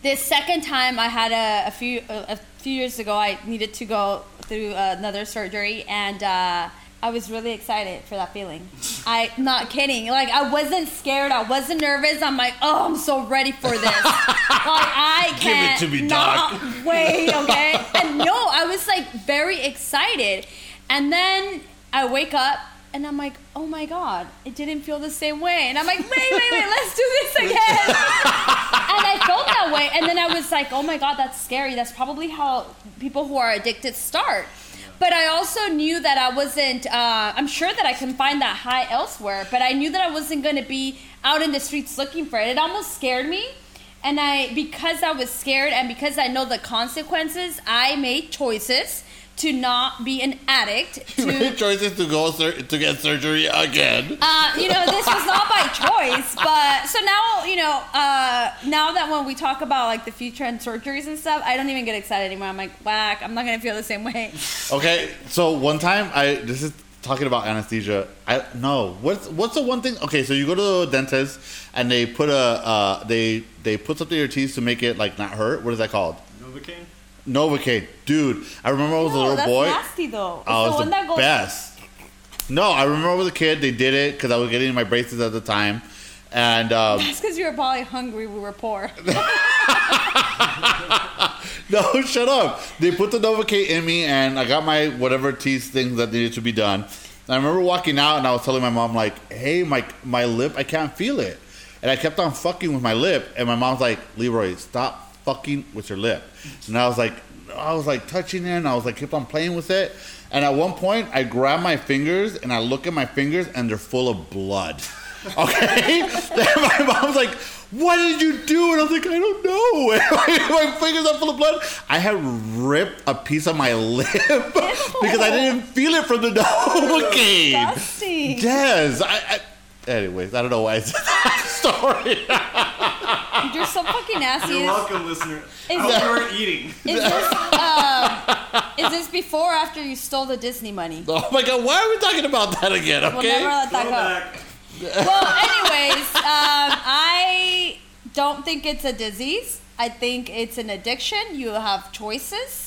this second time I had a, a few a, a few years ago. I needed to go through another surgery, and uh, I was really excited for that feeling. I not kidding. Like I wasn't scared. I wasn't nervous. I'm like, oh, I'm so ready for this. like I Give it to me, not doc. wait. Okay, and no, I was like very excited, and then I wake up. And I'm like, oh my god, it didn't feel the same way. And I'm like, wait, wait, wait, let's do this again. and I felt that way. And then I was like, oh my god, that's scary. That's probably how people who are addicted start. But I also knew that I wasn't, uh, I'm sure that I can find that high elsewhere, but I knew that I wasn't going to be out in the streets looking for it. It almost scared me. And I, because I was scared and because I know the consequences, I made choices to not be an addict. You To, made choices to go sur- to get surgery again. uh, you know, this was not by choice, but so now, you know, uh, now that when we talk about like the future and surgeries and stuff, I don't even get excited anymore. I'm like, whack, I'm not gonna feel the same way. Okay, so one time I this is talking about anesthesia. I no, what's what's the one thing? Okay, so you go to the dentist and they put a uh, they they put something in your teeth to make it like not hurt. What is that called? Novocaine. Novocaine, dude. I remember I was a little that's boy. nasty though. It's I the one the that goes. best. No, I remember I was a kid. They did it because I was getting my braces at the time, and um, That's because you were probably hungry. We were poor. no, shut up. They put the Novocaine in me, and I got my whatever teeth things that needed to be done. And I remember walking out, and I was telling my mom like, "Hey, my my lip, I can't feel it," and I kept on fucking with my lip, and my mom's like, "Leroy, stop fucking with your lip." And I was like, I was like touching it, and I was like, keep on playing with it. And at one point, I grab my fingers, and I look at my fingers, and they're full of blood. Okay, then my mom's like, "What did you do?" And I was like, "I don't know." And my, my fingers are full of blood. I had ripped a piece of my lip because I didn't feel it from the Novocaine. Yes. I, I, anyways, I don't know why I said that story. You're so fucking nasty. You're welcome, listener. Is I that- hope you weren't eating. is this um, is this before or after you stole the Disney money? oh my god, why are we talking about that again? Okay. We'll Okay. never let that go. Throwback. Well, anyways, um, I don't think it's a disease. I think it's an addiction. You have choices,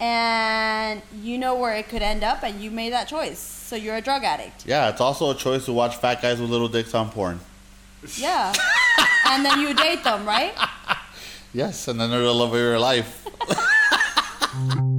and you know where it could end up, and you made that choice. So you're a drug addict. yeah, it's also a choice to watch fat guys with little dicks on porn. Yeah. and then you date them, right? Yes, and then they're the love of your life.